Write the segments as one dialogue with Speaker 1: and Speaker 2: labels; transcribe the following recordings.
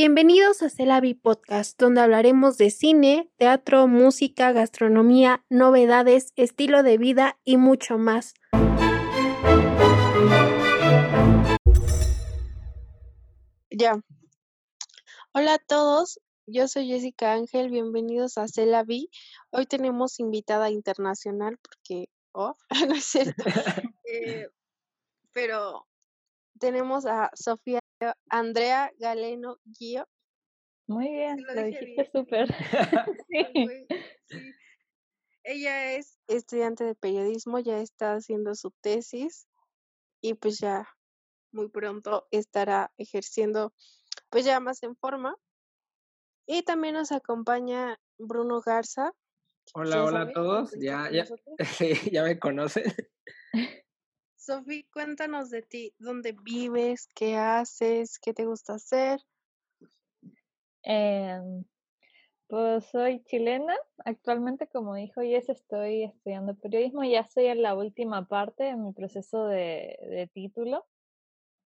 Speaker 1: Bienvenidos a Celavi Podcast, donde hablaremos de cine, teatro, música, gastronomía, novedades, estilo de vida y mucho más. Ya. Hola a todos, yo soy Jessica Ángel, bienvenidos a Celavi. Hoy tenemos invitada internacional porque, oh, no es cierto. Eh, pero tenemos a Sofía Andrea Galeno Guío.
Speaker 2: Muy bien, lo, dijiste súper.
Speaker 1: Ella es estudiante de periodismo, ya está haciendo su tesis y pues ya muy pronto estará ejerciendo pues ya más en forma. Y también nos acompaña Bruno Garza.
Speaker 3: Hola, hola a todos. Ya, ya, ya me conocen.
Speaker 1: Sofi, cuéntanos de ti, dónde vives, qué haces, qué te gusta hacer.
Speaker 2: Em, pues soy chilena, actualmente como dijo Jess estoy estudiando periodismo, ya estoy en la última parte de mi proceso de, título,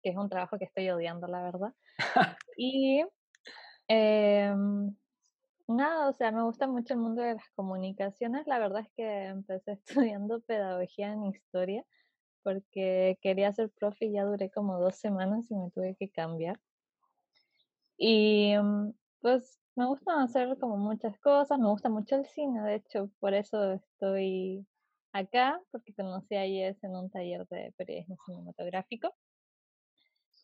Speaker 2: que es un trabajo que estoy odiando, la verdad. y em, nada, o sea, me gusta mucho el mundo de las comunicaciones, la verdad es que empecé estudiando pedagogía en historia porque quería ser profe y ya duré como dos semanas y me tuve que cambiar. Y mm, pues me gusta hacer como muchas cosas, me gusta mucho el cine, de hecho, por eso estoy acá, porque conocí a Yes en un taller de periodismo cinematográfico.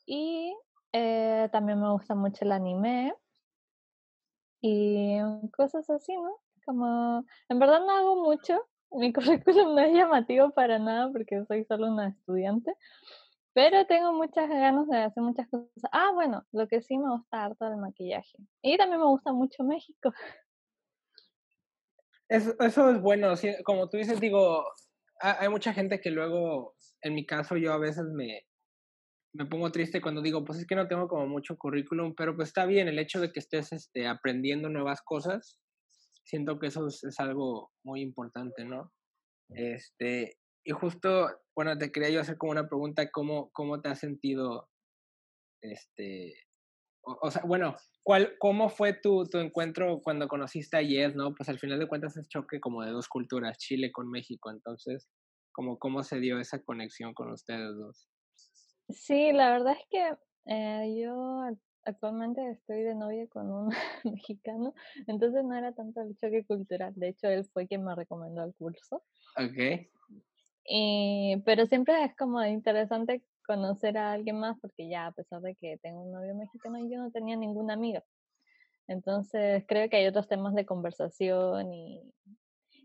Speaker 2: Y eh, también me gusta mucho el anime y cosas así, ¿no? Como, en verdad no hago mucho, mi currículum no es llamativo para nada porque soy solo una estudiante, pero tengo muchas ganas de hacer muchas cosas. Ah, bueno, lo que sí me gusta harto el maquillaje. Y también me gusta mucho México.
Speaker 3: Eso, eso es bueno, como tú dices, digo, hay mucha gente que luego, en mi caso, yo a veces me, me pongo triste cuando digo, pues es que no tengo como mucho currículum, pero pues está bien el hecho de que estés este, aprendiendo nuevas cosas siento que eso es, algo muy importante, ¿no? Este, y justo, bueno, te quería yo hacer como una pregunta, ¿cómo, cómo te has sentido, este, o, sea, bueno, ¿cuál, ¿cómo fue tu, tu encuentro cuando conociste a Yes, no? Pues al final de cuentas es choque como de dos culturas, Chile con México, entonces, ¿cómo, cómo se dio esa conexión con ustedes dos?
Speaker 2: Sí, la verdad es que eh, yo actualmente estoy de novia con un mexicano, entonces no era tanto el choque cultural. De hecho, él fue quien me recomendó el curso.
Speaker 3: Ok.
Speaker 2: Y, pero siempre es como interesante conocer a alguien más porque ya a pesar de que tengo un novio mexicano, yo no tenía ninguna amiga. Entonces creo que hay otros temas de conversación y,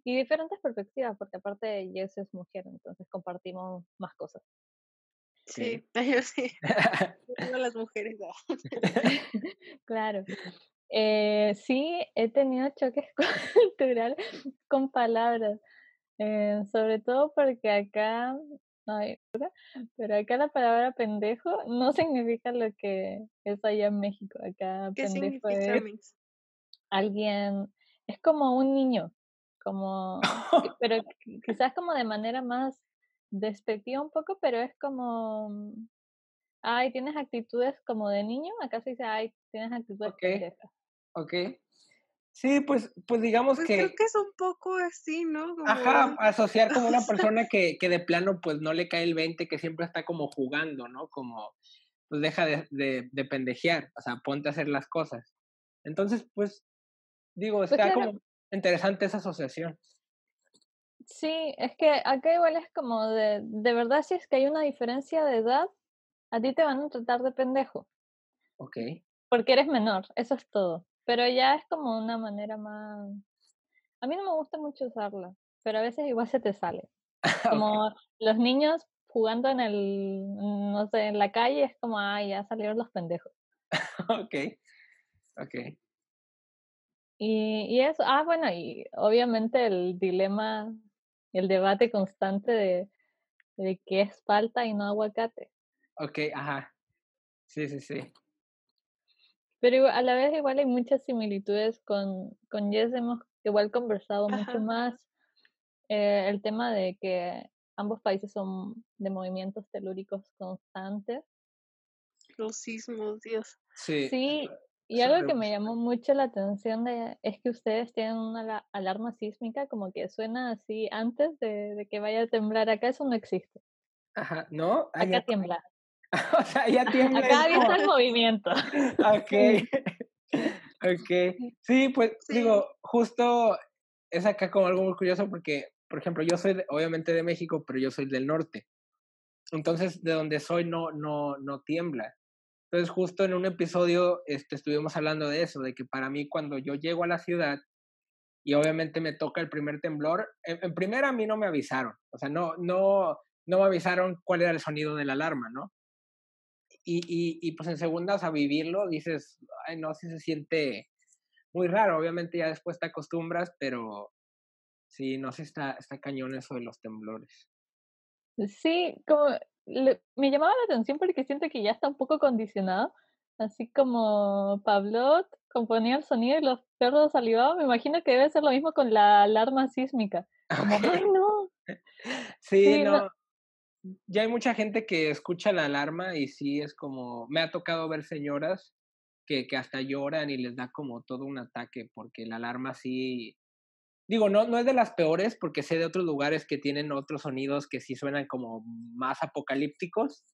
Speaker 2: y diferentes perspectivas, porque aparte Jess es mujer, entonces compartimos más cosas.
Speaker 1: Sí, yo sí. las mujeres.
Speaker 2: claro. Eh, sí, he tenido choques culturales con palabras, eh, sobre todo porque acá, ay, pero acá la palabra pendejo no significa lo que es allá en México. Acá pendejo es alguien, es como un niño, como, pero quizás como de manera más despectiva un poco, pero es como, mm, ay, tienes actitudes como de niño, acá se dice, ay, tienes actitudes
Speaker 3: okay. Ok. Sí, pues, pues digamos
Speaker 1: pues
Speaker 3: que...
Speaker 1: Creo que es un poco así, ¿no?
Speaker 3: Ajá, asociar como una persona que, que de plano pues no le cae el 20, que siempre está como jugando, ¿no? Como, pues deja de, de, de pendejear, o sea, ponte a hacer las cosas. Entonces, pues, digo, pues está como interesante esa asociación.
Speaker 2: Sí, es que acá igual es como de, de verdad, si es que hay una diferencia de edad, a ti te van a tratar de pendejo.
Speaker 3: Ok.
Speaker 2: Porque eres menor, eso es todo. Pero ya es como una manera más... A mí no me gusta mucho usarla, pero a veces igual se te sale. Como los niños jugando en el, no sé, en la calle, es como, ay, ya salieron los pendejos.
Speaker 3: ok, ok.
Speaker 2: Y, y eso, ah, bueno, y obviamente el dilema el debate constante de, de qué es falta y no aguacate.
Speaker 3: Ok, ajá. Sí, sí, sí.
Speaker 2: Pero a la vez igual hay muchas similitudes con, con Jess, hemos igual conversado mucho más eh, el tema de que ambos países son de movimientos telúricos constantes.
Speaker 1: Los sismos, Dios.
Speaker 3: Sí.
Speaker 2: Sí, Y algo que me llamó mucho la atención de, es que ustedes tienen una alarma sísmica como que suena así antes de, que vaya a temblar. Acá eso no existe.
Speaker 3: Ajá, ¿no?
Speaker 2: Acá tiembla.
Speaker 3: o sea, ya tiembla.
Speaker 2: Acá viene el movimiento.
Speaker 3: ok. ok. Sí, pues digo, justo es acá como algo muy curioso porque, por ejemplo, yo soy obviamente de México, pero yo soy del norte. Entonces, de donde soy no, no, no tiembla. Entonces, justo en un episodio este, estuvimos hablando de eso, de que para mí cuando yo llego a la ciudad y obviamente me toca el primer temblor, en, en primera a mí no me avisaron, o sea, no, no, no me avisaron cuál era el sonido de la alarma, ¿no? Y, y, pues en segundas a vivirlo dices, ay, no, si se siente muy raro, obviamente ya después te acostumbras, pero sí, no sé, está, está cañón eso de los temblores.
Speaker 2: Sí, como me llamaba la atención porque siento que ya está un poco condicionado, así como Pablo componía el sonido y los perros salivaban, me imagino que debe ser lo mismo con la alarma sísmica. Como, ¡ay no!
Speaker 3: Sí, no. Ya hay mucha gente que escucha la alarma y sí es como, me ha tocado ver señoras que, que hasta lloran y les da como todo un ataque porque la alarma sí digo, no, no es de las peores porque sé de otros lugares que tienen otros sonidos que sí suenan como más apocalípticos,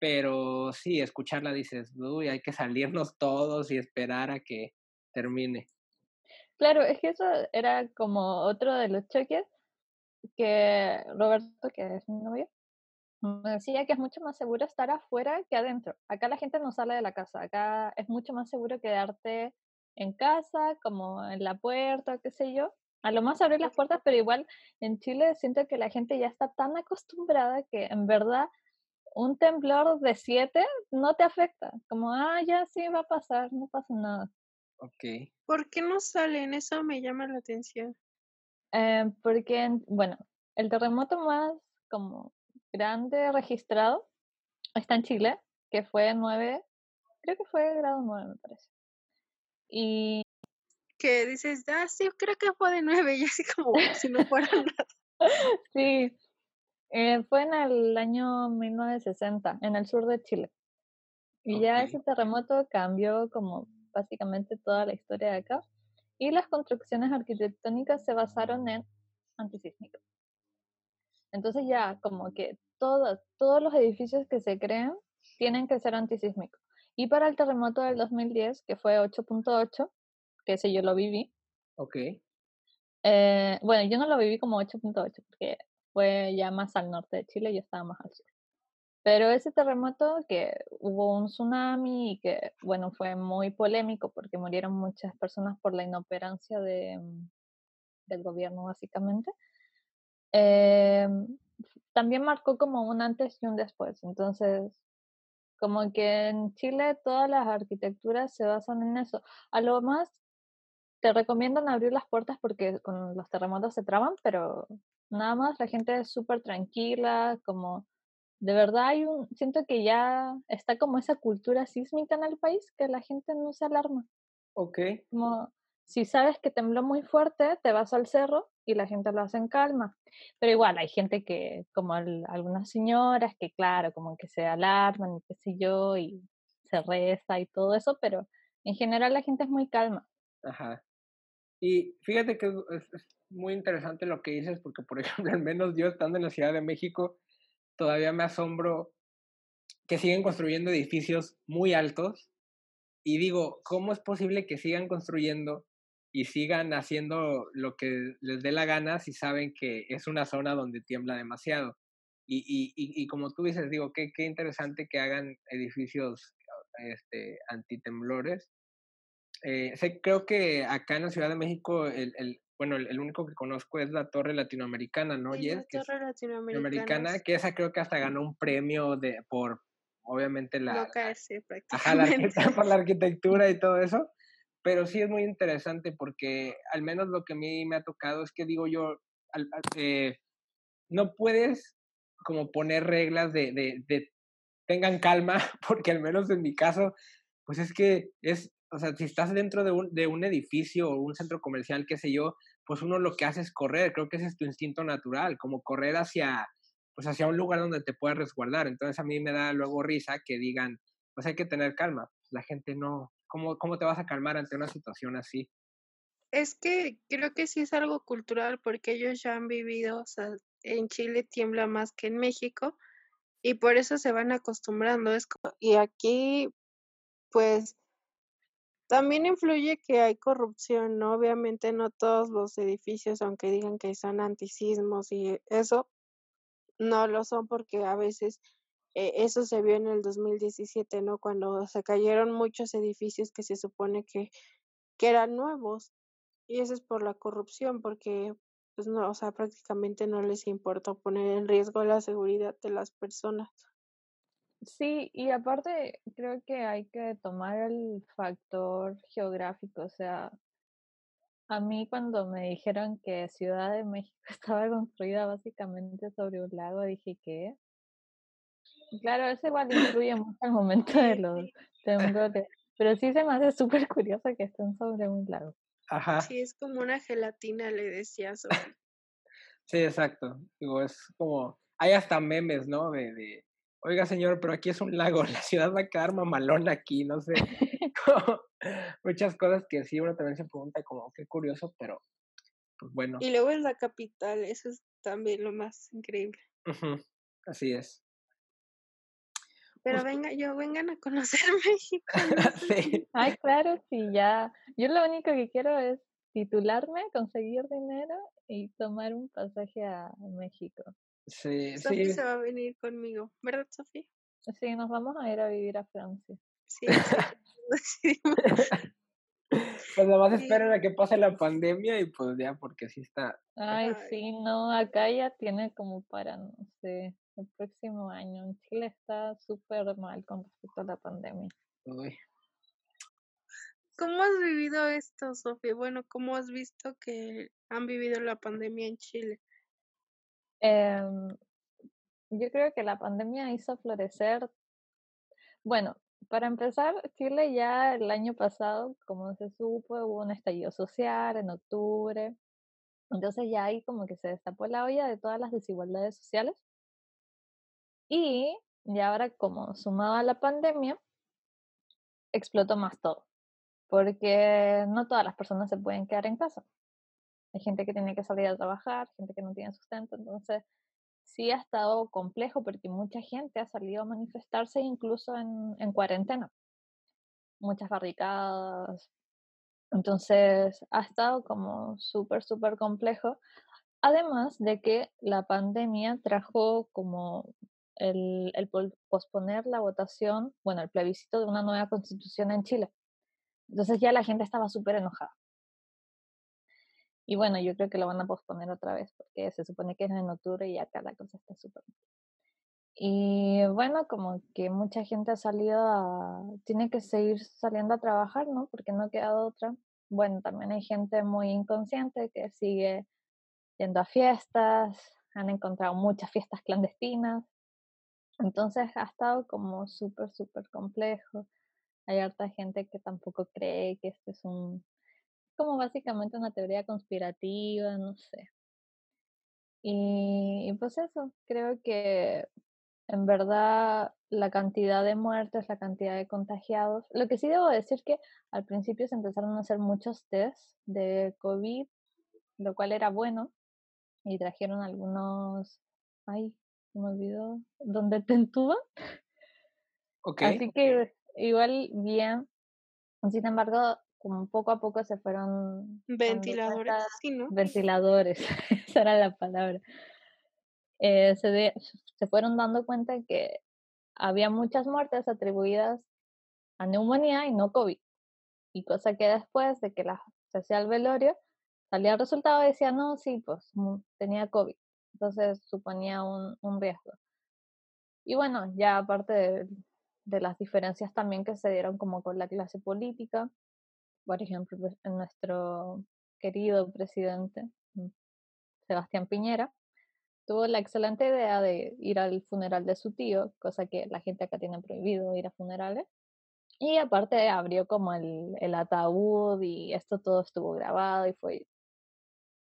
Speaker 3: pero sí, escucharla dices, uy, hay que salirnos todos y esperar a que termine.
Speaker 2: Claro, es que eso era como otro de los choques que Roberto, que es mi novio, me decía que es mucho más seguro estar afuera que adentro. Acá la gente no sale de la casa, acá es mucho más seguro quedarte en casa, como en la puerta, qué sé yo, a lo más abrir las puertas, pero igual en Chile siento que la gente ya está tan acostumbrada que en verdad un temblor de 7 no te afecta. Como, ah, ya sí va a pasar, no pasa nada.
Speaker 3: Ok.
Speaker 1: ¿Por qué no salen? Eso me llama la atención.
Speaker 2: Eh, porque, bueno, el terremoto más como grande registrado está en Chile, que fue 9, creo que fue grado 9, me parece. Y
Speaker 1: que dices, ah, sí, creo que fue de nueve, y así como si no fuera nada.
Speaker 2: Sí, eh, fue en el año 1960, en el sur de Chile. Y ya ese terremoto cambió como básicamente toda la historia de acá. Y las construcciones arquitectónicas se basaron en antisísmicos. Entonces ya como que todos, todos los edificios que se creen tienen que ser antisísmicos. Y para el terremoto del 2010, que fue 8.8, que ese yo lo viví.
Speaker 3: Ok.
Speaker 2: Eh, bueno, yo no lo viví como 8.8 porque fue ya más al norte de Chile y yo estaba más al sur. Pero ese terremoto que hubo un tsunami y que, bueno, fue muy polémico porque murieron muchas personas por la inoperancia de, mm, del gobierno, básicamente, eh, también marcó como un antes y un después. Entonces, como que en Chile todas las arquitecturas se basan en eso. A lo más te recomiendan abrir las puertas porque con los terremotos se traban, pero nada más la gente es súper tranquila, como de verdad hay un, siento que ya está como esa cultura sísmica en el país que la gente no se alarma.
Speaker 3: Ok.
Speaker 2: Como si sabes que tembló muy fuerte, te vas al cerro y la gente lo hace en calma. Pero igual hay gente que, como algunas señoras, que claro, como que se alarman y qué sé yo, y se reza y todo eso, pero en general la gente es muy calma.
Speaker 3: Ajá. Y fíjate que es, muy interesante lo que dices, porque por ejemplo, al menos yo estando en la Ciudad de México, todavía me asombro que siguen construyendo edificios muy altos. Y digo, ¿cómo es posible que sigan construyendo y sigan haciendo lo que les dé la gana si saben que es una zona donde tiembla demasiado? Y, y, y, como tú dices, digo, qué, qué interesante que hagan edificios este, antitemblores eh, sé, creo que acá en la Ciudad de México, el, el bueno, el, único que conozco es la Torre Latinoamericana, ¿no?
Speaker 1: Sí, la Torre Latinoamericana.
Speaker 3: que esa creo que hasta ganó un premio de por, obviamente, la...
Speaker 1: No caerse,
Speaker 3: ajá, la, por la arquitectura y todo eso. Pero sí es muy interesante porque al menos lo que a mí me ha tocado es que digo yo, eh, no puedes como poner reglas de, de, de tengan calma, porque al menos en mi caso, pues es que es o sea, si estás dentro de un, de un edificio o un centro comercial, qué sé yo, pues uno lo que hace es correr, creo que ese es tu instinto natural, como correr hacia, pues hacia un lugar donde te puedas resguardar. Entonces a mí me da luego risa que digan, pues hay que tener calma, la gente no, ¿Cómo, ¿Cómo te vas a calmar ante una situación así?
Speaker 1: Es que creo que sí es algo cultural porque ellos ya han vivido, o sea, en Chile tiembla más que en México y por eso se van acostumbrando. Es y aquí, pues, también influye que hay corrupción, ¿no? Obviamente no todos los edificios, aunque digan que son antisismos y eso, no lo son porque a veces eh, eso se vio en el 2017, ¿no? Cuando se cayeron muchos edificios que se supone que, que eran nuevos. Y eso es por la corrupción, porque, pues no, o sea, prácticamente no les importa poner en riesgo la seguridad de las personas.
Speaker 2: Sí, y aparte creo que hay que tomar el factor geográfico, o sea, a mí cuando me dijeron que Ciudad de México estaba construida básicamente sobre un lago, dije que Claro, eso igual influye mucho al momento de los temblores, pero sí se me hace súper curioso que estén sobre un lago.
Speaker 3: Ajá.
Speaker 1: Sí, es como una gelatina, le decía
Speaker 3: Sí, exacto. Digo, es como, hay hasta memes, ¿no? De, de, oiga señor, pero aquí es un lago, la ciudad va a quedar mamalona aquí, no sé. Muchas cosas que sí uno también se pregunta como, qué curioso, pero pues bueno.
Speaker 1: Y luego es la capital, eso es también lo más increíble.
Speaker 3: Así es.
Speaker 1: Pero venga, yo vengan a conocer México.
Speaker 3: sí.
Speaker 2: Ay, claro, sí, ya. Yo lo único que quiero es titularme, conseguir dinero y tomar un pasaje a México.
Speaker 3: Sí,
Speaker 1: Sofía
Speaker 3: sí.
Speaker 1: se va a venir conmigo, ¿verdad, Sofía?
Speaker 2: Sí, nos vamos a ir a vivir a Francia.
Speaker 1: Sí, sí.
Speaker 3: Pues nada más esperen a que pase la pandemia y pues ya, porque sí está.
Speaker 2: Ay,
Speaker 1: Ay.
Speaker 2: sí, no, acá ya tiene como para, no sé, el próximo año. En Chile está súper mal con respecto a la pandemia.
Speaker 3: Uy.
Speaker 1: ¿Cómo has vivido esto, Sofía? Bueno, ¿cómo has visto que han vivido la pandemia en Chile?
Speaker 2: Em, yo creo que la pandemia hizo florecer, bueno, para empezar, Chile ya el año pasado, como se supo, hubo un estallido social en octubre. Entonces ya ahí como que se destapó la olla de todas las desigualdades sociales. Y ya ahora como sumado la pandemia, explotó más todo. Porque no todas las personas se pueden quedar en casa. Hay gente que tiene que salir a trabajar, gente que no tiene sustento. Entonces sí ha estado complejo porque mucha gente ha salido a manifestarse incluso en, en cuarentena. Muchas barricadas. Entonces ha estado como súper, súper complejo. Además de que la pandemia trajo como el, el posponer la votación, bueno, el plebiscito de una nueva constitución en Chile. Entonces ya la gente estaba súper enojada. Y bueno, yo creo que lo van a posponer otra vez porque se supone que es en octubre y acá la cosa está súper. Y bueno, como que mucha gente ha salido a. tiene que seguir saliendo a trabajar, ¿no? Porque no queda otra. Bueno, también hay gente muy inconsciente que sigue yendo a fiestas, han encontrado muchas fiestas clandestinas. Entonces ha estado como súper, súper complejo. Hay harta gente que tampoco cree que este es un como básicamente una teoría conspirativa, no sé. Y, y, pues eso, creo que en verdad la cantidad de muertes, la cantidad de contagiados, lo que sí debo decir que al principio se empezaron a hacer muchos tests de COVID, lo cual era bueno, y trajeron algunos, ay, me olvidó, donde te entuban.
Speaker 3: Okay.
Speaker 2: Así que igual bien, sin embargo, como poco a poco se fueron
Speaker 1: ventiladores, sí, ¿no?
Speaker 2: Ventiladores, esa era la palabra. Eh, se, de, se fueron dando cuenta que había muchas muertes atribuidas a neumonía y no COVID. Y cosa que después de que la, se hacía el velorio, salía el resultado y decía, no, sí, pues tenía COVID. Entonces suponía un, un riesgo. Y bueno, ya aparte de, de las diferencias también que se dieron como con la clase política, por ejemplo, pues, nuestro querido presidente mm, Sebastián Piñera tuvo la excelente idea de ir al funeral de su tío, cosa que la gente acá tiene prohibido ir a funerales. Y aparte abrió como el, ataúd y esto todo estuvo grabado y fue...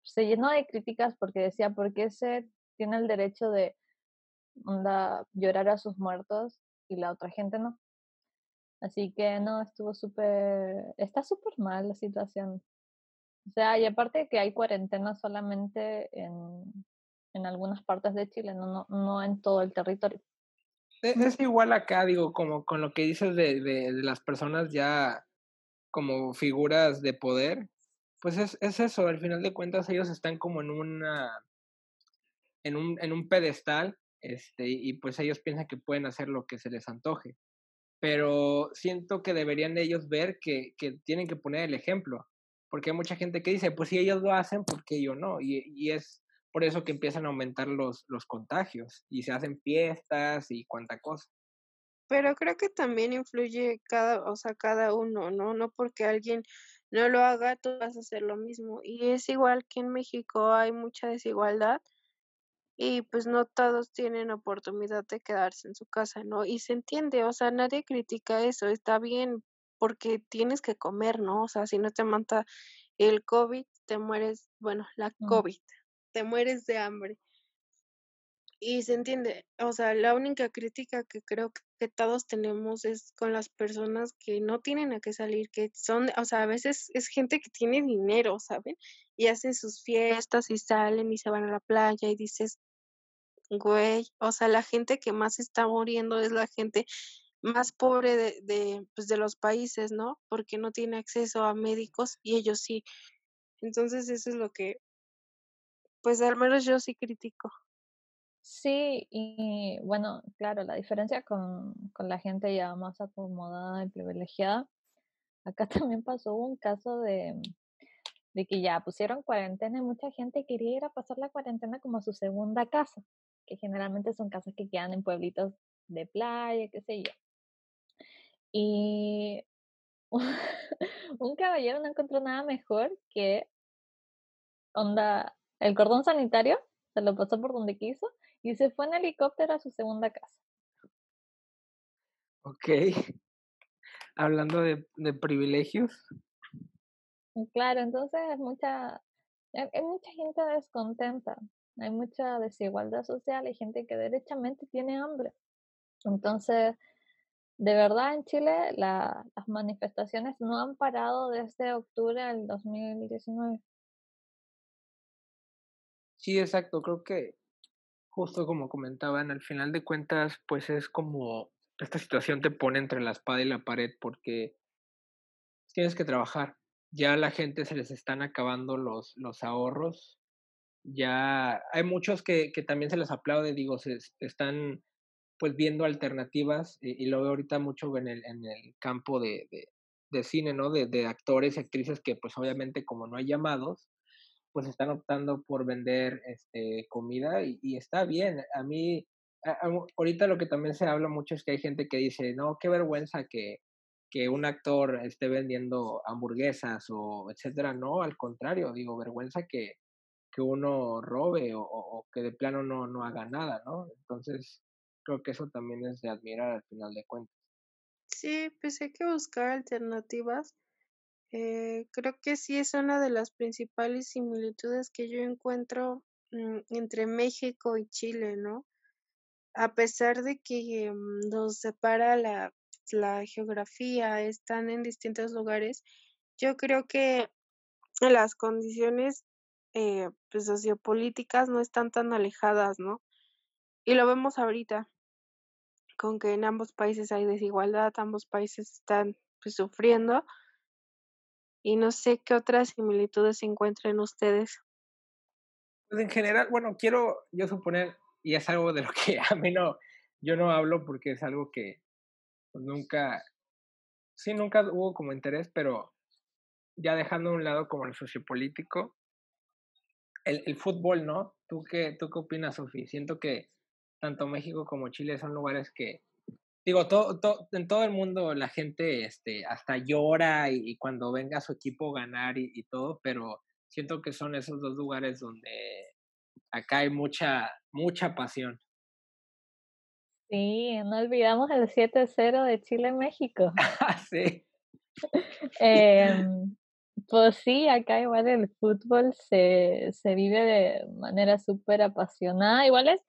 Speaker 2: Se llenó de críticas porque decía, ¿por qué se tiene el derecho de llorar a sus muertos y la otra gente no? Así que no, estuvo súper, está súper mal la situación. O sea, y aparte que hay cuarentena solamente en, en algunas partes de Chile, no, no, no en todo el territorio.
Speaker 3: E, es, igual acá, digo, como con lo que dices de, de, de, las personas ya como figuras de poder, pues es, es eso, al final de cuentas ellos están como en una, en un, en un pedestal, este, y pues ellos piensan que pueden hacer lo que se les antoje. Pero siento que deberían ellos ver que, que tienen que poner el ejemplo, porque hay mucha gente que dice, pues si ellos lo hacen, ¿por qué yo no? Y, y es por eso que empiezan a aumentar los, los contagios y se hacen fiestas y cuanta cosa.
Speaker 1: Pero creo que también influye cada, o sea, cada uno, ¿no? No porque alguien no lo haga, tú vas a hacer lo mismo. Y es igual que en México hay mucha desigualdad y pues no todos tienen oportunidad de quedarse en su casa, ¿no? Y se entiende, o sea, nadie critica eso, está bien porque tienes que comer, ¿no? O sea, si no te mata el COVID, te mueres, bueno, la COVID, te mueres de hambre. Y se entiende, o sea, la única crítica que creo que todos tenemos es con las personas que no tienen a qué salir, que son, o sea, a veces es gente que tiene dinero, ¿saben? Y hacen sus fiestas y salen y se van a la playa y dices, güey, o sea, la gente que más está muriendo es la gente más pobre de, de, pues de los países, ¿no? Porque no tiene acceso a médicos y ellos sí. Entonces eso es lo que, pues al menos yo sí critico.
Speaker 2: Sí, y bueno, claro, la diferencia con, con la gente ya más acomodada y privilegiada, acá también pasó un caso de, de que ya pusieron cuarentena y mucha gente quería ir a pasar la cuarentena como a su segunda casa, que generalmente son casas que quedan en pueblitos de playa, qué sé yo. Y un caballero no encontró nada mejor que onda el cordón sanitario, se lo pasó por donde quiso y se fue en helicóptero a su segunda casa.
Speaker 3: Ok. Hablando de, de privilegios.
Speaker 2: Claro, entonces mucha, hay mucha gente descontenta, hay mucha desigualdad social, hay gente que derechamente tiene hambre. Entonces, de verdad en Chile la, las manifestaciones no han parado desde octubre del 2019.
Speaker 3: Sí, exacto, creo que justo como comentaban, al final de cuentas, pues es como esta situación te pone entre la espada y la pared porque tienes que trabajar. Ya a la gente se les están acabando los, los ahorros. Ya hay muchos que, que también se les aplaude, digo, se están pues viendo alternativas y, lo veo ahorita mucho en el, en el campo de, de, cine, ¿no? De, de actores y actrices que pues obviamente como no hay llamados, pues están optando por vender este, comida y, está bien. A mí, ahorita lo que también se habla mucho es que hay gente que dice, no, qué vergüenza que, que un actor esté vendiendo hamburguesas o etcétera. No, al contrario, digo, vergüenza que, que uno robe o, que de plano no, no haga nada, ¿no? Entonces, creo que eso también es de admirar al final de cuentas.
Speaker 1: Sí, pues hay que buscar alternativas eh, creo que sí es una de las principales similitudes que yo encuentro mm, entre México y Chile, ¿no? A pesar de que mm, nos separa la, la geografía, están en distintos lugares, yo creo que las condiciones eh, pues, sociopolíticas no están tan alejadas, ¿no? Y lo vemos ahorita, con que en ambos países hay desigualdad, ambos países están pues, sufriendo y no sé qué otras similitudes encuentren ustedes.
Speaker 3: Pues en general, bueno, quiero yo suponer, y es algo de lo que a mí no, yo no hablo porque es algo que pues, nunca, sí, nunca hubo como interés, pero ya dejando a un lado como el sociopolítico, el, el fútbol, ¿no? ¿Tú qué, ¿Tú qué opinas, Sofía? Siento que tanto México como Chile son lugares que digo, todo, todo, en todo el mundo la gente este, hasta llora y, y cuando venga su equipo ganar y, y, todo, pero siento que son esos dos lugares donde acá hay mucha, mucha pasión.
Speaker 2: Sí, no olvidamos el 7-0 de Chile-México.
Speaker 3: sí.
Speaker 2: eh, pues sí, acá igual el fútbol se, se vive de manera súper apasionada. Igual es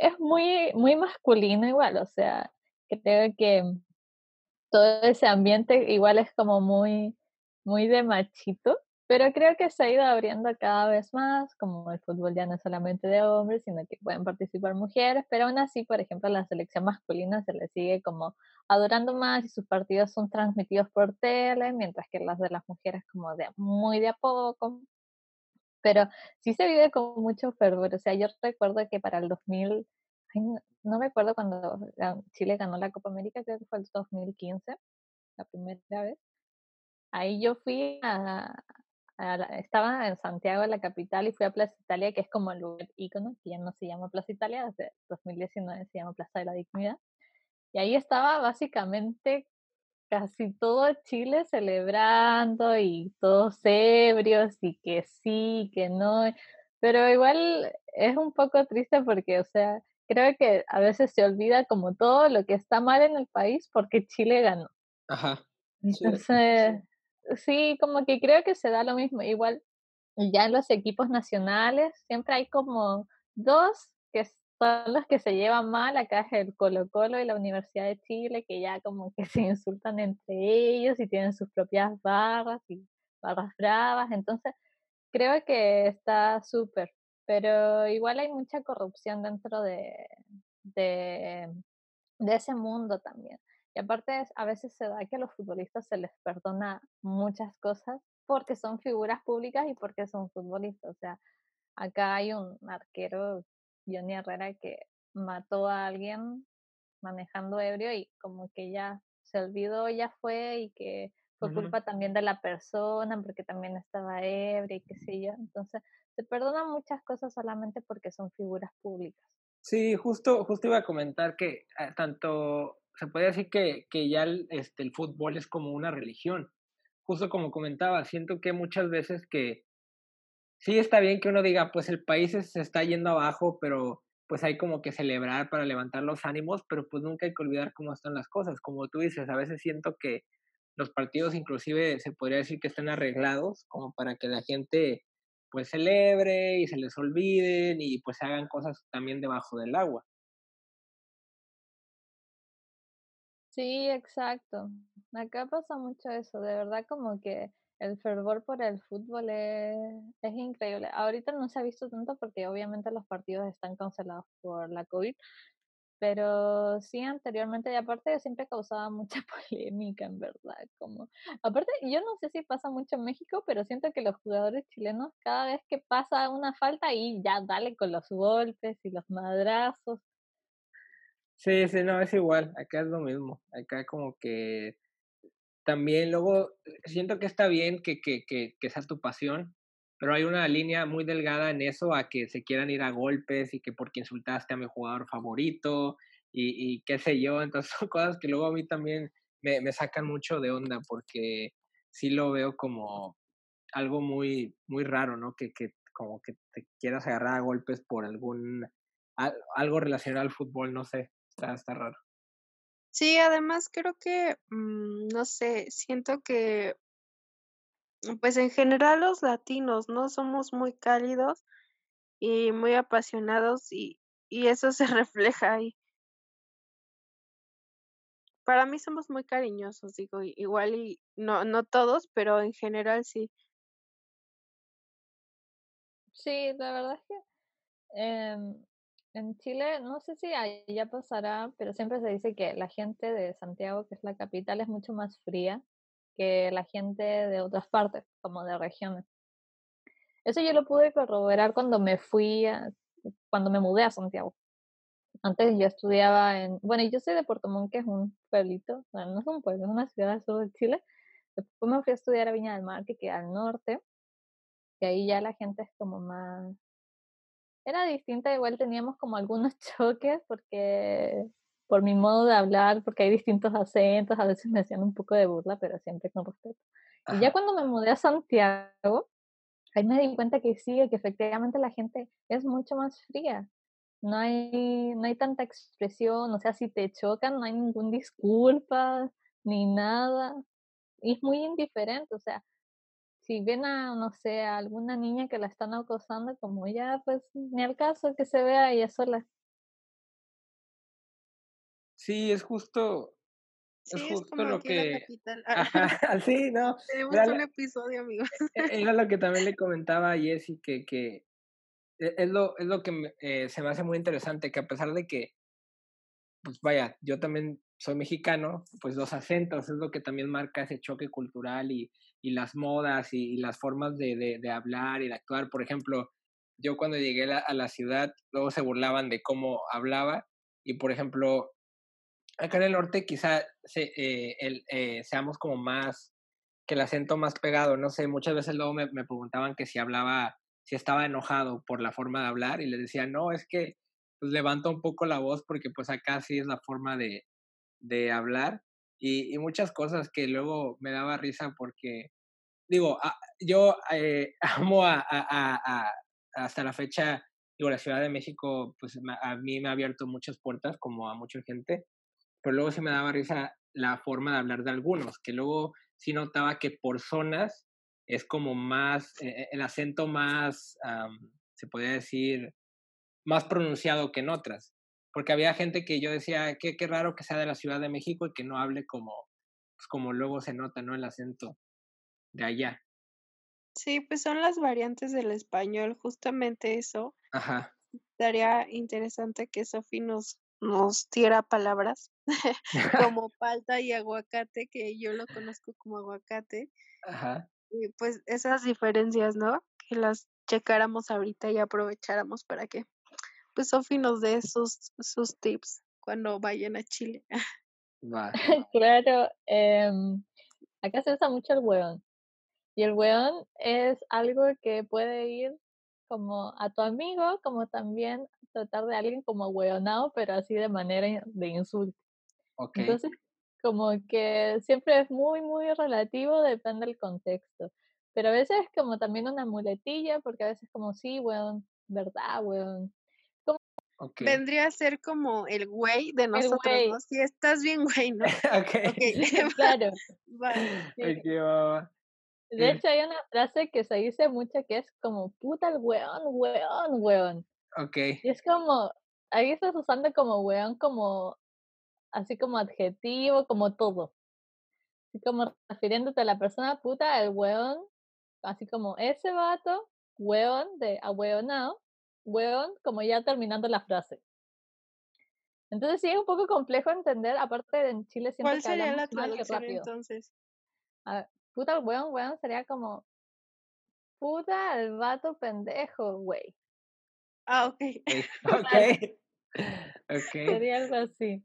Speaker 2: es muy, muy masculino igual, o sea, creo que todo ese ambiente igual es como muy, muy de machito, pero creo que se ha ido abriendo cada vez más, como el fútbol ya no es solamente de hombres, sino que pueden participar mujeres, pero aún así, por ejemplo, la selección masculina se le sigue como adorando más y sus partidos son transmitidos por tele, mientras que las de las mujeres como de muy de a poco. Pero sí se vive con mucho fervor, o sea, yo recuerdo que para el 2000, no, no recuerdo cuando Chile ganó la Copa América, creo que fue el 2015, la primera vez. Ahí yo fui a, estaba en Santiago, la capital, y fui a Plaza Italia, que es como el lugar ícono, que ya no se llama Plaza Italia, desde 2019 se llama Plaza de la Dignidad. Y ahí estaba básicamente casi todo Chile celebrando y todos ebrios y que sí, que no. Pero igual es un poco triste porque, o sea, creo que a veces se olvida como todo lo que está mal en el país porque Chile ganó.
Speaker 3: Ajá.
Speaker 2: Entonces, sí, como que creo que se da lo mismo. Igual, ya en los equipos nacionales siempre hay como dos que son los que se llevan mal. Acá es el Colo Colo y la Universidad de Chile, que ya como que se insultan entre ellos y tienen sus propias barras y barras bravas. Entonces, creo que está súper. Pero igual hay mucha corrupción dentro de, de, de ese mundo también. Y aparte, a veces se da que a los futbolistas se les perdona muchas cosas porque son figuras públicas y porque son futbolistas. O sea, acá hay un arquero, Johnny Herrera, que mató a alguien manejando ebrio y como que ya se olvidó, ya fue y que fue culpa también de la persona porque también estaba ebrio y qué sé yo. Entonces, se perdonan muchas cosas solamente porque son figuras públicas.
Speaker 3: Sí, justo, justo iba a comentar que ah, tanto se puede decir que, que ya el, este, el fútbol es como una religión. Justo como comentaba, siento que muchas veces que sí está bien que uno diga, pues el país se está yendo abajo, pero pues hay como que celebrar para levantar los ánimos, pero pues nunca hay que olvidar cómo están las cosas. Como tú dices, a veces siento que los partidos inclusive se podría decir que están arreglados como para que la gente pues celebre y se les olviden y pues hagan cosas también debajo del agua.
Speaker 2: Sí, exacto. Acá pasa mucho eso, de verdad como que el fervor por el fútbol es, es increíble. Ahorita no se ha visto tanto porque obviamente los partidos están cancelados por la COVID, pero sí anteriormente y aparte siempre causaba mucha polémica en verdad, como aparte yo no sé si pasa mucho en México, pero siento que los jugadores chilenos cada vez que pasa una falta y ya dale con los golpes y los madrazos
Speaker 3: Sí, sí, no, es igual, acá es lo mismo, acá como que también luego siento que está bien que, que, que, que sea tu pasión, pero hay una línea muy delgada en eso a que se quieran ir a golpes y que porque insultaste a mi jugador favorito y, y qué sé yo, entonces son cosas que luego a mí también me, me sacan mucho de onda porque sí lo veo como algo muy, muy raro, ¿no? Que, que como que te quieras agarrar a golpes por algún, algo relacionado al fútbol, no sé. Está, raro.
Speaker 1: Sí, además creo que, mm, no sé, siento que, pues en general los latinos, ¿no? Somos muy cálidos y muy apasionados y, y eso se refleja ahí. Para mí somos muy cariñosos, digo, igual y no, no todos, pero en general sí.
Speaker 2: Sí, la verdad es que em, en Chile, no sé si ya pasará, pero siempre se dice que la gente de Santiago, que es la capital, es mucho más fría que la gente de otras partes, como de regiones. Eso yo lo pude corroborar cuando me fui, cuando me mudé a Santiago. Antes yo estudiaba en, bueno, yo soy de Puerto Montt, que es un pueblito, bueno, no es un pueblo, es una ciudad del sur de Chile. Después me fui a estudiar a Viña del Mar, que queda al norte, y ahí ya la gente es como más, era distinta, igual teníamos como algunos choques porque por mi modo de hablar, porque hay distintos acentos, a veces me hacían un poco de burla, pero siempre con respeto. Y ya cuando me mudé a Santiago, ahí me di cuenta que sí, que efectivamente la gente es mucho más fría. No hay, no hay tanta expresión, o sea, si te chocan, no hay ningún disculpa, ni nada. Y es muy indiferente, o sea, si ven a, no sé, a alguna niña que la están acosando, como ya, pues ni al caso que se vea ella sola.
Speaker 3: Sí, es justo,
Speaker 1: Sí,
Speaker 3: es
Speaker 1: es
Speaker 3: justo
Speaker 1: como
Speaker 3: lo
Speaker 1: aquí la
Speaker 3: que...
Speaker 1: capital.
Speaker 3: Ajá, sí, no.
Speaker 1: Tenemos
Speaker 3: Era,
Speaker 1: un episodio, amigos.
Speaker 3: e- era lo que también le comentaba a Jessy, que, que e- es lo, es lo que me- eh, se me hace muy interesante, que a pesar de que, pues vaya, yo también soy mexicano, pues los acentos es lo que también marca ese choque cultural y, y las modas y, y las formas de, de, de hablar y de actuar. Por ejemplo, yo cuando llegué la, a la ciudad, luego se burlaban de cómo hablaba y, por ejemplo, acá en el norte quizá se, eh, el, eh, seamos como más, que el acento más pegado, no sé, muchas veces luego me, me preguntaban que si hablaba, si estaba enojado por la forma de hablar y les decía, no, es que pues levanto un poco la voz porque pues acá sí es la forma de, de hablar y, muchas cosas que luego me daba risa porque, digo, ah, yo eh, amo a, hasta la fecha, digo, la Ciudad de México, pues a mí me ha abierto muchas puertas como a mucha gente pero luego sí me daba risa la forma de hablar de algunos, que luego sí notaba que por zonas es como más, eh, el acento más, am, se podría decir, más pronunciado que en otras. Porque había gente que yo decía, qué, qué raro que sea de la Ciudad de México y que no hable como, pues como luego se nota, ¿no? El acento de allá.
Speaker 1: Sí, pues son las variantes del español, justamente eso.
Speaker 3: Ajá.
Speaker 1: Estaría interesante que Sofi nos, nos diera palabras como palta y aguacate, que yo lo conozco como aguacate.
Speaker 3: Ajá.
Speaker 1: Y pues esas diferencias, ¿no? Que las checáramos ahorita y aprovecháramos para que pues Sofi nos dé sus, sus tips cuando vayan a Chile.
Speaker 2: Claro, em, acá se usa mucho el weón. Y el weón es algo que puede ir como a tu amigo, como también tratar de alguien como weonado, pero así de manera de insulto. Entonces, como que siempre es muy, muy relativo, depende del contexto. Pero a veces es como también una muletilla, porque a veces como sí, weón, verdad, weón.
Speaker 1: Vendría a ser como el güey de nosotros,
Speaker 2: güey,
Speaker 1: ¿no? Si estás bien, güey, ¿no?
Speaker 3: ok.
Speaker 2: Claro.
Speaker 1: va.
Speaker 2: sí.
Speaker 3: Ok, va, va.
Speaker 2: De
Speaker 3: Eh,
Speaker 2: hecho, hay una frase que se dice mucho que es como, puta el weón, weón, weón.
Speaker 3: ok.
Speaker 2: Y es como, ahí estás usando como weón como, así como adjetivo, como todo. Así como refiriéndote a la persona puta, el weón, así como ese vato, weón de ahueonao, weón, como ya terminando la frase. Entonces sí es un poco complejo entender, aparte de en Chile siento
Speaker 1: ¿Cuál sería la traducción
Speaker 2: rápido.
Speaker 1: entonces?
Speaker 2: Ah, puta el weón, weón sería como, puta el vato pendejo, güey.
Speaker 1: Ah, ok.
Speaker 3: Ok.
Speaker 2: Claro,
Speaker 3: Ok.
Speaker 2: sería algo así.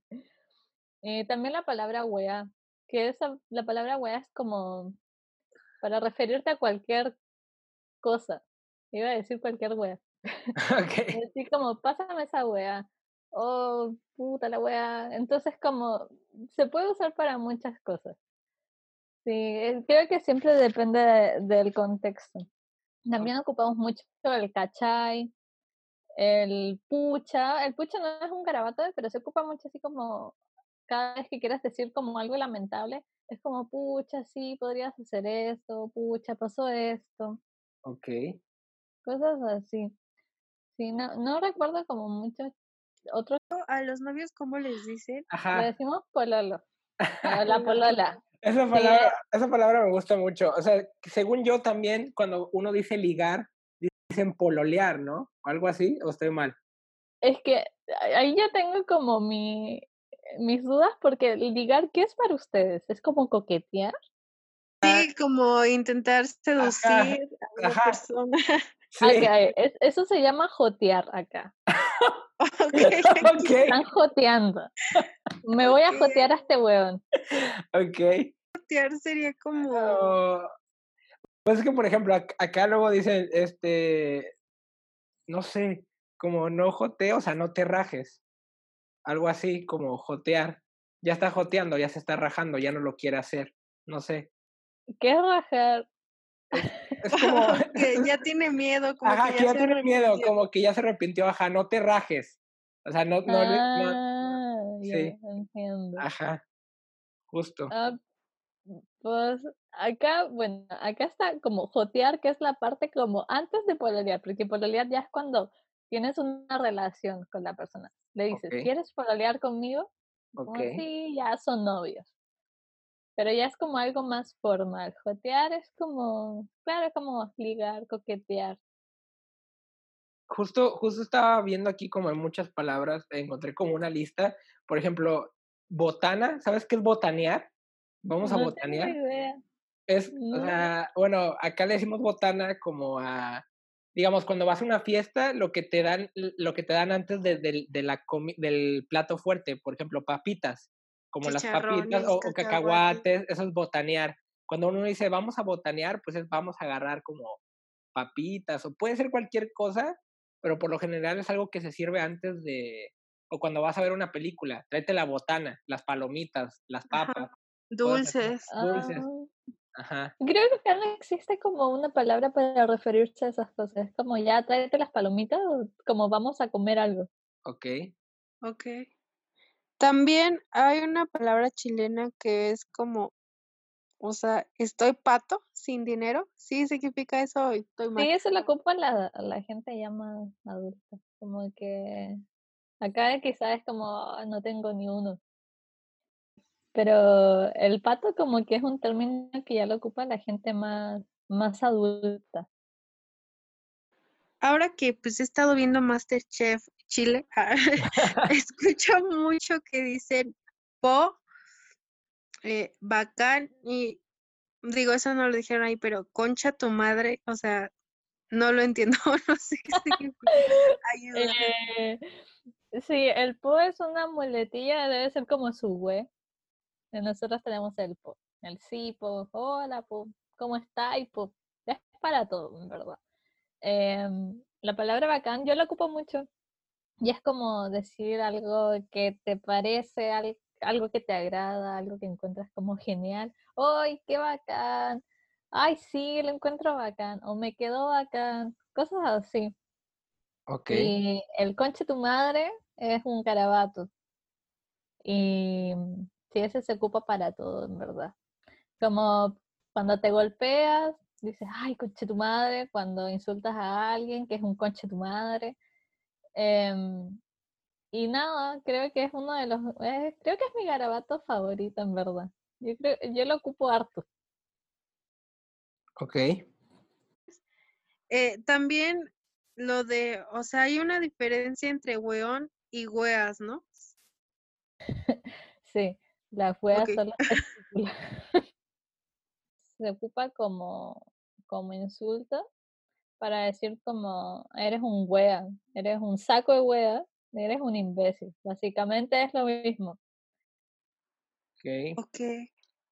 Speaker 2: Eh, también la palabra wea, que esa, la palabra wea es como para referirte a cualquier cosa. Iba a decir cualquier wea.
Speaker 3: Ok.
Speaker 2: Decir como, pásame esa wea. Oh, puta la wea. Entonces como, se puede usar para muchas cosas. Sí, eh, creo que siempre depende de- del contexto. También ocupamos mucho el cachai, el pucha. El pucha no es un garabato, pero se ocupa mucho así como cada vez que quieras decir como algo lamentable, es como pucha, sí, podrías hacer esto, pucha, pasó esto,
Speaker 3: Ok.
Speaker 2: cosas así. Sí, no, no recuerdo como muchos otros,
Speaker 1: A los novios, ¿cómo les dicen?
Speaker 2: le decimos pololo, o la polola.
Speaker 3: Esa
Speaker 2: Sí,
Speaker 3: palabra, esa palabra me gusta mucho. O sea, según yo también, cuando uno dice ligar, dicen pololear, ¿no? O algo así, o estoy mal.
Speaker 2: es que ahí yo tengo como mi, mis dudas porque ligar, ¿qué es para ustedes? ¿Es como coquetear?
Speaker 1: Sí, como intentar
Speaker 3: Ajá,
Speaker 1: seducir a la
Speaker 3: ajá,
Speaker 1: persona.
Speaker 3: sí.
Speaker 2: Ok, es- eso se llama jotear acá.
Speaker 1: Ok,
Speaker 3: Ok,
Speaker 2: Están joteando. Me voy a jotear a este weón.
Speaker 3: ok.
Speaker 1: Jotear sería como.
Speaker 3: Pues es que, por ejemplo, ac- acá luego dicen, este, no sé, como no jotee, o sea, no te rajes. Algo así como jotear. Ya está joteando, ya se está rajando, ya no lo quiere hacer. No sé.
Speaker 2: ¿Qué es rajar?
Speaker 3: Es como,
Speaker 1: que ya tiene miedo, como
Speaker 3: ajá,
Speaker 1: que
Speaker 3: que
Speaker 1: ya
Speaker 3: ya tiene miedo, como que ya se arrepintió, ajá, no te rajes. O sea, no, no, no,
Speaker 2: Ah, ya
Speaker 3: sí,
Speaker 2: entiendo.
Speaker 3: ajá, justo.
Speaker 2: Ah, pues acá, bueno, acá está como jotear, que es la parte como antes de pololear, porque pololear ya es cuando tienes una relación con la persona. Le dices,
Speaker 3: Ok,
Speaker 2: ¿quieres pololear conmigo?
Speaker 3: ok,
Speaker 2: Como sí, ya son novios. Pero ya es como algo más formal. Jotear es como, claro, como ligar, coquetear.
Speaker 3: Justo, justo estaba viendo aquí como en muchas palabras, encontré como una lista, por ejemplo, botana, ¿sabes qué es botanear? Vamos a botanear.
Speaker 2: tengo idea.
Speaker 3: Es, o
Speaker 2: No.
Speaker 3: sea, bueno, acá le decimos botana como a, digamos, cuando vas a una fiesta, lo que te dan, lo que te dan antes de, la del plato fuerte, por ejemplo, papitas, como las papitas o, o cacahuates. eso es botanear. Cuando uno dice vamos a botanear, pues es vamos a agarrar como papitas o puede ser cualquier cosa, pero por lo general es algo que se sirve antes de, o cuando vas a ver una película, tráete la botana, las palomitas, las papas,
Speaker 1: Dulces.
Speaker 3: dulces,
Speaker 2: Ah,
Speaker 3: ajá.
Speaker 2: creo que acá no existe como una palabra para referirse a esas cosas. Es como ya tráete las palomitas o como vamos a comer algo.
Speaker 3: Ok.
Speaker 1: Ok. También hay una palabra chilena que es como, o sea, estoy pato sin dinero. Sí, significa eso. Estoy mal.
Speaker 2: Sí, eso lo ocupa la, la gente ya más adulta. Como que acá quizás es como "Ah, no tengo ni uno. Pero el pato como que es un término que ya lo ocupa la gente más, más adulta.
Speaker 1: Ahora que pues he estado viendo MasterChef Chile, escucho mucho que dicen po, eh, bacán y digo, eso no lo dijeron ahí, pero concha tu madre, o sea, no lo entiendo, no sé qué significa.
Speaker 2: Eh, sí, el po es una muletilla, debe ser como su güey. Nosotros tenemos el po. El sí, po, hola, po, ¿cómo está? Y po, es para todo, en verdad. Em, la palabra bacán yo la ocupo mucho. Y es como decir algo que te parece, al- algo que te agrada, algo que encuentras como genial. ¡Ay, qué bacán! ¡Ay, sí, lo encuentro bacán! O me quedó bacán. Cosas así.
Speaker 3: Ok.
Speaker 2: Y el conche tu madre es un garabato. Y mm, sí, ese se ocupa para todo, en verdad. Como cuando te golpeas, dices, ay, conche tu madre, cuando insultas a alguien, que es un conche tu madre. Em, y nada, creo que es uno de los, eh, creo que es mi garabato favorito, en verdad. Yo creo, yo lo ocupo harto.
Speaker 3: Ok.
Speaker 1: Eh, también lo de, o sea, hay una diferencia entre weón y weas, ¿no?
Speaker 2: Sí, las weas
Speaker 1: Ok.
Speaker 2: son las. Se ocupa como, como insulto para decir como eres un wea, eres un saco de wea, eres un imbécil. Básicamente es lo mismo.
Speaker 3: Ok.
Speaker 1: Ok.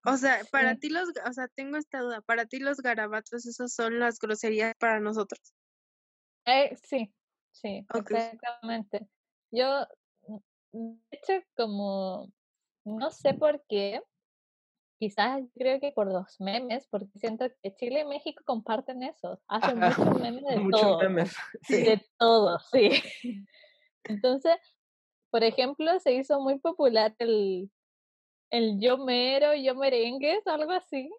Speaker 1: O sea, para
Speaker 2: Sí.
Speaker 1: ti los, o sea, tengo esta duda, para ti los garabatos, esos son las groserías para nosotros.
Speaker 2: Eh, sí, sí,
Speaker 1: Ok.
Speaker 2: exactamente. Yo, de hecho, como, no sé por qué, quizás creo que por los memes, porque siento que Chile y México comparten eso, hacen
Speaker 3: Ajá.
Speaker 2: muchos memes de
Speaker 3: Muchos
Speaker 2: todo.
Speaker 3: memes. Sí.
Speaker 2: De todo, sí. Entonces, por ejemplo, se hizo muy popular el, el yo mero, yo merengues, algo así.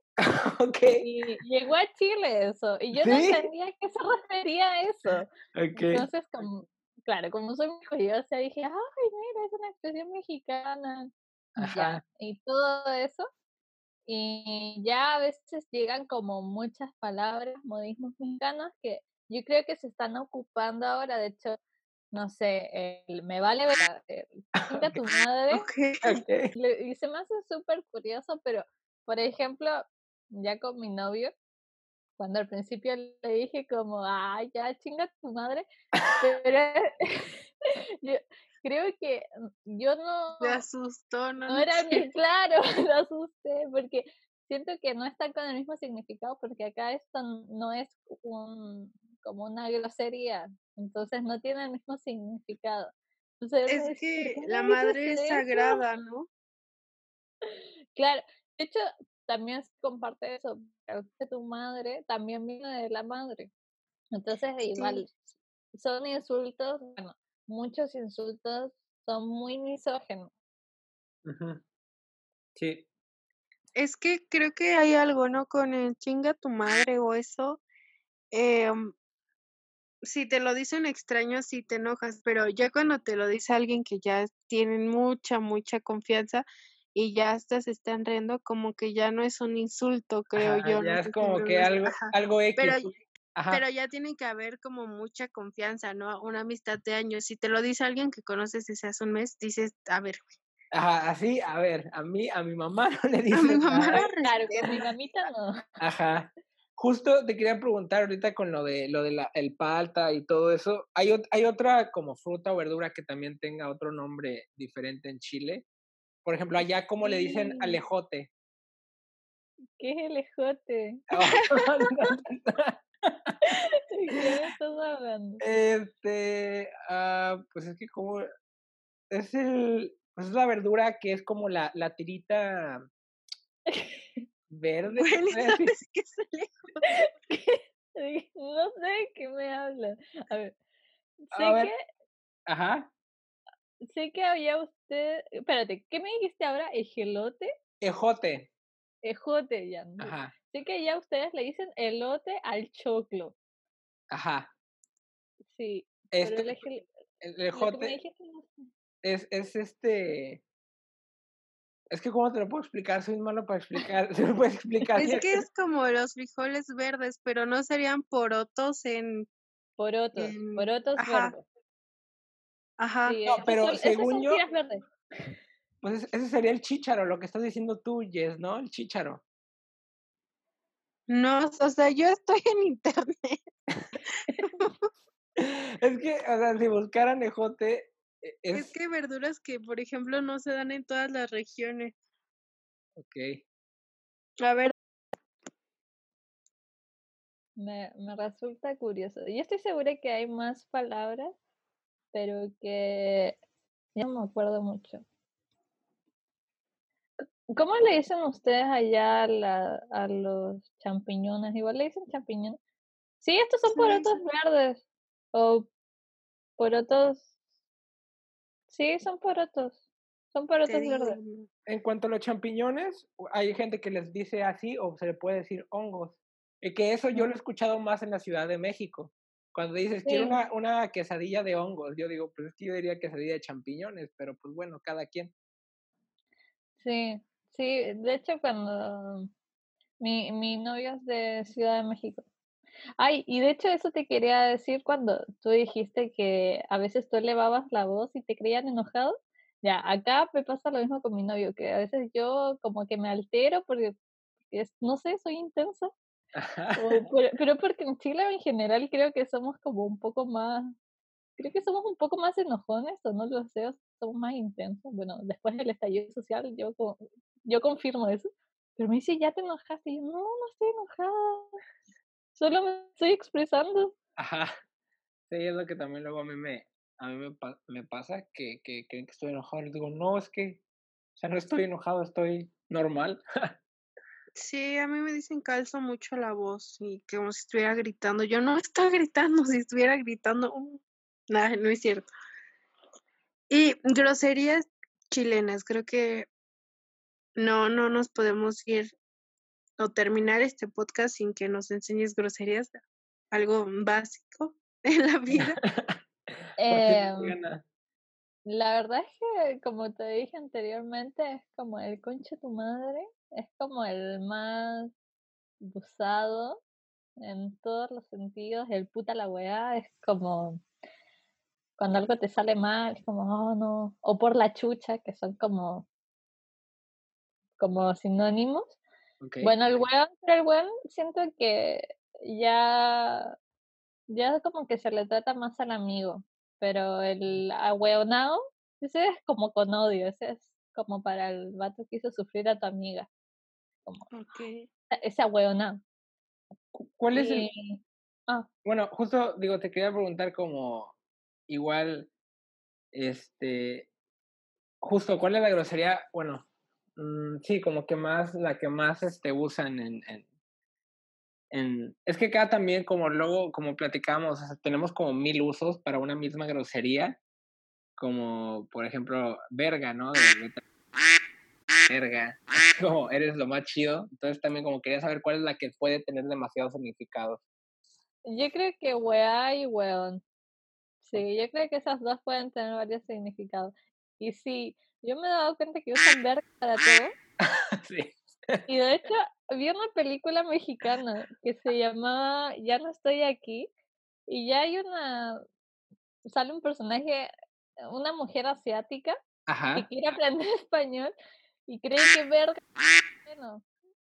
Speaker 3: Ok.
Speaker 2: Y llegó a Chile eso. Y yo no entendía a qué se refería a eso.
Speaker 3: Ok.
Speaker 2: Entonces, como, claro, como soy muy curiosa, dije, ay, mira, es una expresión mexicana. Ya, y todo eso. Y ya a veces llegan como muchas palabras, modismos mexicanos que yo creo que se están ocupando ahora. De hecho, no sé, el me vale ver, chinga tu madre. Y se me hace súper curioso, pero por ejemplo, ya con mi novio, cuando al principio le dije como, ay, ya chinga tu madre, pero yo creo que mm, yo no,
Speaker 1: Me asustó, no,
Speaker 2: no era
Speaker 1: cierto.
Speaker 2: claro, me asusté, porque siento que no está con el mismo significado, porque acá esto no es un, como una grosería, entonces no tiene el mismo significado. Entonces él me
Speaker 1: Es
Speaker 2: dice, ¿por
Speaker 1: que la madre es sagrada, ¿no?
Speaker 2: Claro, de hecho, también se comparte eso, que tu madre también viene de la madre. Entonces,
Speaker 1: Sí.
Speaker 2: igual, son insultos, bueno, muchos insultos son muy misógenos.
Speaker 3: Sí.
Speaker 1: Es que creo que hay algo, ¿no? Con el chinga tu madre o eso. em, si te lo dice un extraño, sí te enojas, pero ya cuando te lo dice alguien que ya tienen mucha, mucha confianza, y ya hasta se están riendo, como que ya no es un insulto, creo
Speaker 3: Ajá,
Speaker 1: yo.
Speaker 3: ya es como que algo,
Speaker 1: ajá.
Speaker 3: algo X.
Speaker 1: Pero,
Speaker 3: Ajá.
Speaker 1: pero ya tiene que haber como mucha confianza, ¿no? Una amistad de años. Si te lo dice alguien que conoces desde hace un mes, dices, a ver,
Speaker 3: Ajá, así, a ver, a mí, a mi mamá no le
Speaker 1: a
Speaker 3: dices
Speaker 1: mi mamá
Speaker 3: nada.
Speaker 1: la
Speaker 2: Claro, con mi mamita no.
Speaker 3: Ajá. Justo te quería preguntar ahorita con lo de lo de la, el palta y todo eso. ¿Hay, ¿Hay otra como fruta o verdura que también tenga otro nombre diferente en Chile? Por ejemplo, allá, ¿cómo le dicen
Speaker 2: Sí.
Speaker 3: al ejote?
Speaker 2: ¿Qué es el ejote? ¿De qué estás hablando?
Speaker 3: este, ah, pues es que como es el, pues es la verdura que es como la, la tirita verde. se
Speaker 1: Bueno. ¿sabes qué
Speaker 2: Dije, No sé de qué me hablas. A ver,
Speaker 3: A
Speaker 2: sé
Speaker 3: ver.
Speaker 2: que,
Speaker 3: Ajá.
Speaker 2: sé que había usted, espérate, ¿qué me dijiste ahora? ¿Ejelote?
Speaker 3: Ejote.
Speaker 2: Ejote, ya.
Speaker 3: Ajá.
Speaker 2: Sé que ya ustedes le dicen elote al choclo.
Speaker 3: Ajá.
Speaker 2: Sí, pero
Speaker 3: Este,
Speaker 2: el ejel-
Speaker 3: el
Speaker 2: lo dijiste no sé.
Speaker 3: es, es este. Es que, ¿cómo te lo puedo explicar? Soy malo para explicar. ¿Se me puede explicar?
Speaker 1: Es que es como los frijoles verdes, pero no serían porotos en,
Speaker 2: Porotos,
Speaker 1: en-
Speaker 2: porotos
Speaker 1: ajá.
Speaker 2: verdes.
Speaker 1: ajá.
Speaker 2: Sí,
Speaker 3: No, pero
Speaker 2: son-
Speaker 3: según yo-
Speaker 2: verdes.
Speaker 3: Pues es- ese sería el chícharo, lo que estás diciendo tú, Jess, ¿no? El chícharo.
Speaker 1: No, o sea, yo estoy en internet.
Speaker 3: Es que, o sea, si buscaran ejote, e-
Speaker 1: Es,
Speaker 3: es.
Speaker 1: que hay verduras que, por ejemplo, no se dan en todas las regiones.
Speaker 3: Ok.
Speaker 1: A ver,
Speaker 2: Me, me resulta curioso. Yo estoy segura que hay más palabras, pero que ya no me acuerdo mucho. ¿Cómo le dicen ustedes allá a, la- a los champiñones? Igual le dicen champiñones. Sí, estos son
Speaker 1: Sí
Speaker 2: porotos verdes. O porotos. Sí, son porotos. Son porotos verdes.
Speaker 3: En cuanto a los champiñones, hay gente que les dice así o se le puede decir hongos. Y que eso yo lo he escuchado más en la Ciudad de México. Cuando dices, quiero una, una quesadilla de hongos, yo digo, pues es que yo diría quesadilla de champiñones, pero pues bueno, cada quien.
Speaker 2: Sí, sí, de hecho cuando mi, mi novio es de Ciudad de México. Ay, y de hecho eso te quería decir cuando tú dijiste que a veces tú elevabas la voz y te creían enojado. Ya, acá me pasa lo mismo con mi novio, que a veces yo como que me altero porque, es, no sé, soy intensa. o por- pero porque en Chile en general creo que somos como un poco más, creo que somos un poco más enojones, o no lo sé, somos más intensos. Bueno, después del estallido social yo, co- yo confirmo eso. Pero me dice, ya te enojaste. Y yo, no, no estoy enojada. Solo me estoy expresando.
Speaker 3: Ajá. Sí, es lo que también luego a mí me, a mí me, pa- me pasa, que, que creen que estoy enojado. Les digo, no, es que, o sea, no estoy enojado, estoy normal.
Speaker 1: Sí, a mí me dicen calzo mucho la voz y que como si estuviera gritando. Yo no estoy gritando, si estuviera gritando, uh, nada, no es cierto. Y groserías chilenas, creo que no, no nos podemos ir o terminar este podcast sin que nos enseñes groserías, algo básico en la vida.
Speaker 2: Em. La verdad es que, como te dije anteriormente, es como el concha tu madre, es como el más usado en todos los sentidos. El puta la weá es como cuando algo te sale mal, es como, oh no, o por la chucha, que son como, como sinónimos. Bueno, el weón, pero el weón siento que ya, ya como que se le trata más al amigo, pero el ahueonao, ese es como con odio, ese es como para el vato que hizo sufrir a tu amiga, como
Speaker 1: Ok.
Speaker 2: ese ahueonao.
Speaker 3: Cu- ¿Cuál es el,
Speaker 2: ah,
Speaker 3: Bueno, justo digo, te quería preguntar como igual, este, justo, ¿cuál es la grosería? Bueno, mm, sí, como que más, la que más este, usan en, en, en- es que acá también como luego, como platicamos, o sea, tenemos como mil usos para una misma grosería, como por ejemplo, verga, ¿no? De, de- verga, como eres lo más chido, entonces también como quería saber cuál es la que puede tener demasiados significados.
Speaker 2: yo creo que weá y weón. Sí, yo creo que esas dos pueden tener varios significados. Y sí, yo me he dado cuenta que usan verga para todo.
Speaker 3: sí.
Speaker 2: Y de hecho, vi una película mexicana que se llama Ya no estoy aquí. Y ya hay una. Sale un personaje, una mujer asiática,
Speaker 3: Ajá.
Speaker 2: que quiere aprender español y cree que verga es bueno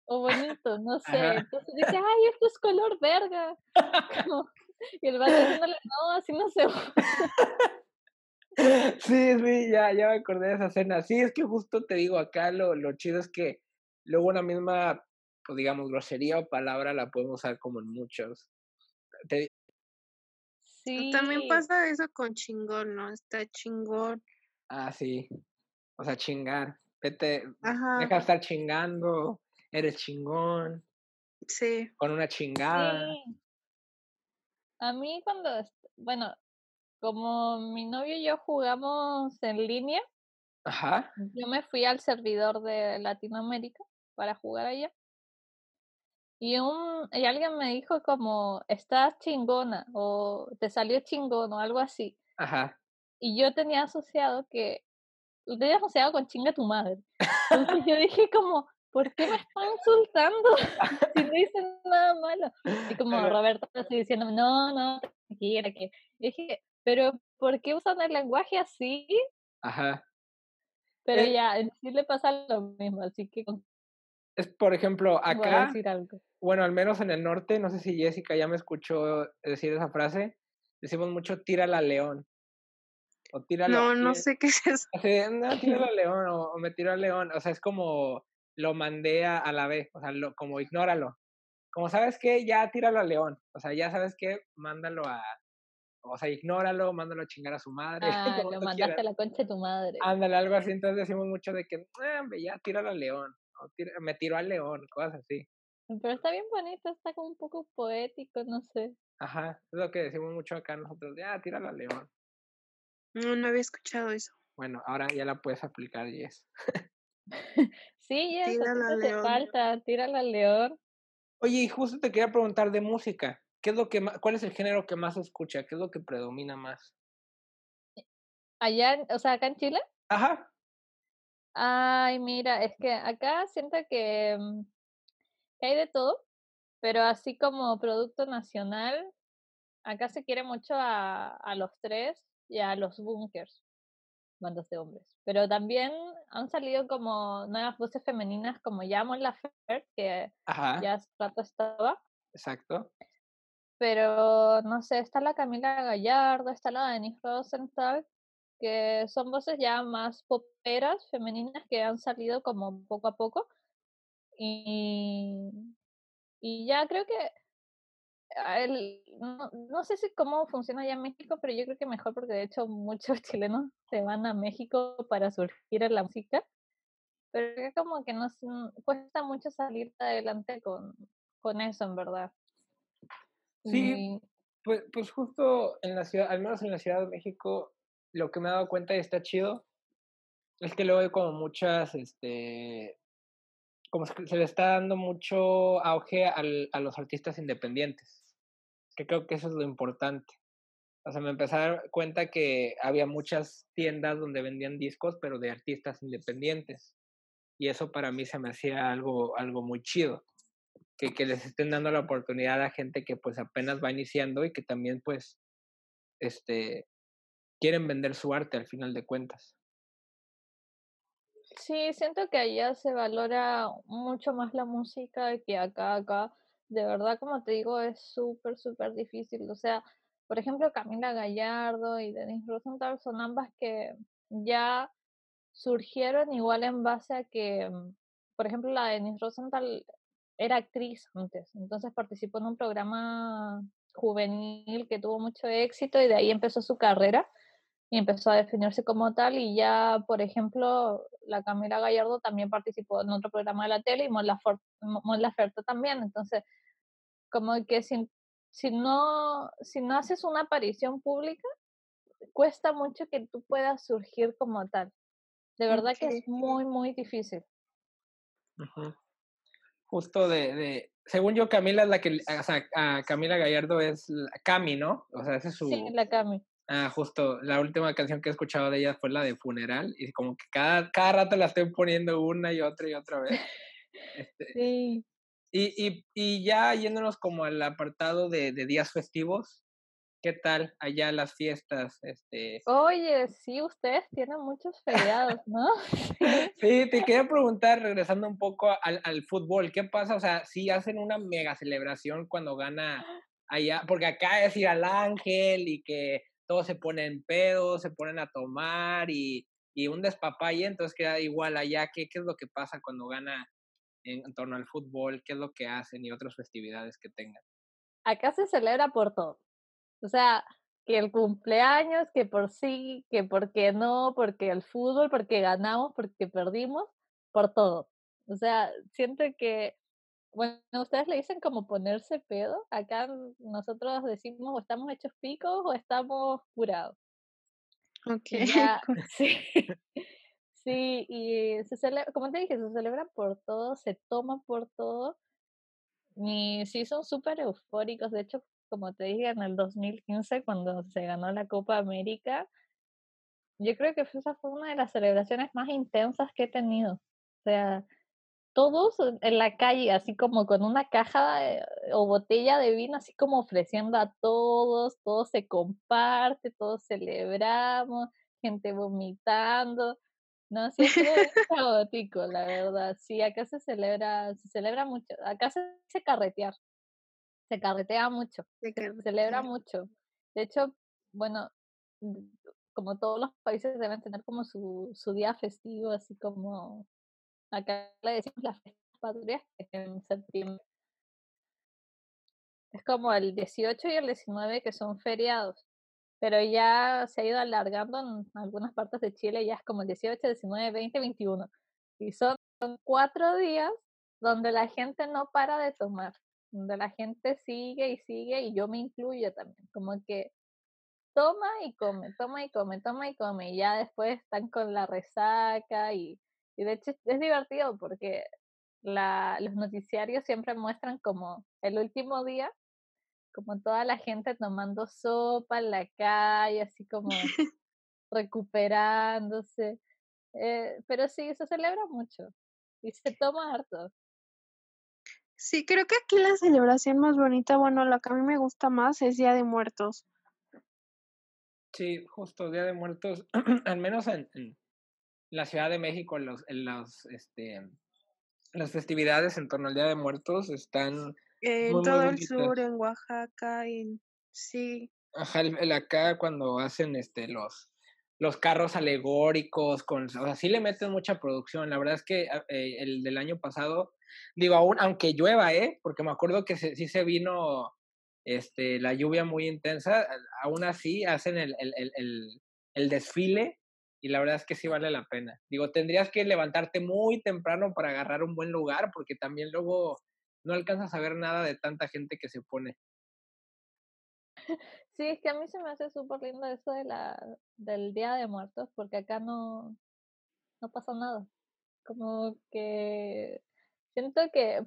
Speaker 2: o bonito, no sé.
Speaker 3: Ajá.
Speaker 2: Entonces dice, ay, esto es color verga. Como- y el vato diciéndole, no, así no se usa".
Speaker 3: Sí, sí, ya, ya me acordé de esa escena. Sí, es que justo te digo, acá lo, lo chido es que luego una misma, pues digamos, grosería o palabra la podemos usar como en muchos. Te-
Speaker 2: Sí.
Speaker 1: También pasa eso con chingón, ¿no? Está chingón.
Speaker 3: ah, sí. O sea, chingar. Vete,
Speaker 1: Ajá,
Speaker 3: deja de estar chingando, eres chingón,
Speaker 1: sí.
Speaker 3: con una chingada.
Speaker 2: Sí. A mí cuando, bueno, como mi novio y yo jugamos en línea,
Speaker 3: Ajá,
Speaker 2: yo me fui al servidor de Latinoamérica para jugar allá. Y, un, y alguien me dijo como, estás chingona o te salió chingón o algo así.
Speaker 3: ajá.
Speaker 2: Y yo tenía asociado que, lo tenía asociado con chinga tu madre. Entonces yo dije como, ¿por qué me están insultando si no dicen nada malo? Y como Roberto así diciéndome, no, no, tranquila, que... Y dije, pero ¿por qué usan el lenguaje así?
Speaker 3: Ajá.
Speaker 2: Pero
Speaker 3: Eh,
Speaker 2: ya, en sí le pasa lo mismo, así que
Speaker 3: Es, por ejemplo, acá,
Speaker 2: decir algo.
Speaker 3: bueno, al menos en el norte, no sé si Jessica ya me escuchó decir esa frase, decimos mucho tírala al león. O tíralo.
Speaker 1: No, no sé qué es eso.
Speaker 3: Así, no, tíralo al león o, o me tiró al león. O sea, es como lo mandé a, a la B, o sea, lo, como ignóralo. Como sabes que ya tíralo al león. O sea, ya sabes que mándalo a. O sea, ignóralo, mándalo a chingar a su madre.
Speaker 2: Ah, lo mandaste
Speaker 3: quieras.
Speaker 2: a la concha de tu madre.
Speaker 3: Ándale, algo así. Entonces decimos mucho de que, "Ah, hombre, ya tíralo al león. O "Tira- me tiró al león, cosas así.
Speaker 2: Pero está bien bonito, está como un poco poético, no sé.
Speaker 3: Ajá, es lo que decimos mucho acá nosotros. Ya, tíralo al león.
Speaker 1: No, no había escuchado eso.
Speaker 3: Bueno, ahora ya la puedes aplicar, Jess.
Speaker 2: Sí, ya, eso
Speaker 1: Tírala al león.
Speaker 2: falta, tírala al león.
Speaker 3: Oye, y justo te quería preguntar de música. ¿Qué es lo que más, cuál es el género que más se escucha? ¿Qué es lo que predomina más?
Speaker 2: Allá, en- o sea, acá en Chile.
Speaker 3: Ajá,
Speaker 2: Ay, mira, es que acá siento que, mm, que hay de todo, pero así como producto nacional, acá se quiere mucho a, a los tres y a los bunkers, bandas de hombres. Pero también han salido como nuevas voces femeninas como ya Mon Laferte, que
Speaker 3: ajá,
Speaker 2: ya hace rato estaba,
Speaker 3: exacto.
Speaker 2: Pero no sé, está la Camila Gallardo, está la Denise Rosenthal, que son voces ya más poperas, femeninas, que han salido como poco a poco. Y, y ya creo que a el- no, no sé si cómo funciona allá en México, pero yo creo que mejor porque de hecho muchos chilenos se van a México para surgir en la música. Pero que como que nos cuesta mucho salir adelante con, con eso, en verdad.
Speaker 3: Sí, Pues, pues justo en la ciudad, al menos en la Ciudad de México, lo que me he dado cuenta y está chido es que luego hay como muchas, este, como se se le está dando mucho auge al- a los artistas independientes, que creo que eso es lo importante. O sea, me empecé a dar cuenta que había muchas tiendas donde vendían discos, pero de artistas independientes. Y eso para mí se me hacía algo, algo muy chido. Que, les estén dando la oportunidad a gente que pues apenas va iniciando y que también pues, este, quieren vender su arte al final de cuentas.
Speaker 2: Sí, siento que allá se valora mucho más la música que acá, acá. De verdad, como te digo, es súper, súper difícil. O sea, por ejemplo, Camila Gallardo y Denise Rosenthal son ambas que ya surgieron igual en base a que, por ejemplo, la Denise Rosenthal era actriz antes, entonces participó en un programa juvenil que tuvo mucho éxito y de ahí empezó su carrera y empezó a definirse como tal y ya, por ejemplo, la Camila Gallardo también participó en otro programa de la tele y Mon Laferte, también, entonces como que si, si, no, si no haces una aparición pública, cuesta mucho que tú puedas surgir como tal. De verdad que es muy, muy difícil.
Speaker 3: Justo de, de, según yo, Camila es la que, o sea, a Camila Gallardo es la- Cami, ¿no? O sea, ese es su,
Speaker 2: Sí, la Cami.
Speaker 3: Ah, justo, la última canción que he escuchado de ella fue la de Funeral y como que cada, cada rato la estoy poniendo una y otra y otra vez. Este,
Speaker 2: Sí.
Speaker 3: y, y, y ya yéndonos como al apartado de, de días festivos, ¿qué tal allá las fiestas? Este,
Speaker 2: Oye, sí, ustedes tienen muchos feriados, ¿no?
Speaker 3: Sí, te quería preguntar, regresando un poco al, al fútbol, ¿qué pasa? O sea, si hacen una mega celebración cuando gana allá, porque acá es ir al ángel y que todos se ponen pedos, se ponen a tomar y, y un despapalle, entonces queda igual allá, ¿qué, ¿qué es lo que pasa cuando gana en, en torno al fútbol? ¿Qué es lo que hacen y otras festividades que tengan?
Speaker 2: Acá se celebra por todo. O sea, que el cumpleaños, que por sí, que por qué no, porque el fútbol, porque ganamos, porque perdimos, por todo. O sea, siento que, bueno, ustedes le dicen como ponerse pedo. Acá nosotros decimos o estamos hechos picos o estamos curados.
Speaker 1: Ok.
Speaker 2: Ya, sí. Sí, y se celebra, como te dije, se celebra por todo, se toma por todo. Y sí, son súper eufóricos. De hecho, como te dije, en el 2015, cuando se ganó la Copa América, yo creo que esa fue una de las celebraciones más intensas que he tenido. O sea, todos en- la calle, así como con una caja eh, o botella de vino, así como ofreciendo a todos, todo se comparte, todos celebramos, gente vomitando. No, sí bien caótico, la verdad. Sí, acá se celebra, se celebra mucho. Acá se dice carretear, se carretea mucho se celebra mucho. De hecho, bueno, como todos los países deben tener como su, su día festivo, así como acá le decimos las fiestas patrias, en septiembre. Es como el 18 y el 19 que son feriados, pero ya se ha ido alargando en algunas partes de Chile, ya es como el 18, 19, 20, 21. Y son, son cuatro días donde la gente no para de tomar, donde la gente sigue y sigue, y yo me incluyo también, como que toma y come, toma y come, toma y come, y ya después están con la resaca, y, y de hecho es divertido porque la, los noticiarios siempre muestran como el último día, como toda la gente tomando sopa en la calle, así como recuperándose. Eh, pero sí, se celebra mucho y se toma harto.
Speaker 1: Sí, creo que aquí la celebración más bonita, bueno, la que a mí me gusta más es Día de Muertos.
Speaker 3: Sí, justo Día de Muertos, al menos en, en la Ciudad de México, los, en los, este, las festividades en torno al Día de Muertos están
Speaker 1: En
Speaker 3: muy, muy
Speaker 1: todo el sur, en Oaxaca, en... Sí,
Speaker 3: Ajá, el, el acá cuando hacen este los los carros alegóricos con, o sea, sí le meten mucha producción. La verdad es que a- eh, el del año pasado, digo, aún aunque llueva, ¿eh? Porque me acuerdo que se- sí se vino este la lluvia muy intensa, aún así hacen el, el, el, el desfile y la verdad es que sí vale la pena. Digo, tendrías que levantarte muy temprano para agarrar un buen lugar porque también luego no alcanzas a ver nada de tanta gente que se pone.
Speaker 2: Sí, es que a mí se me hace súper lindo eso de la, del Día de Muertos, porque acá no, no pasa nada. Como que siento que,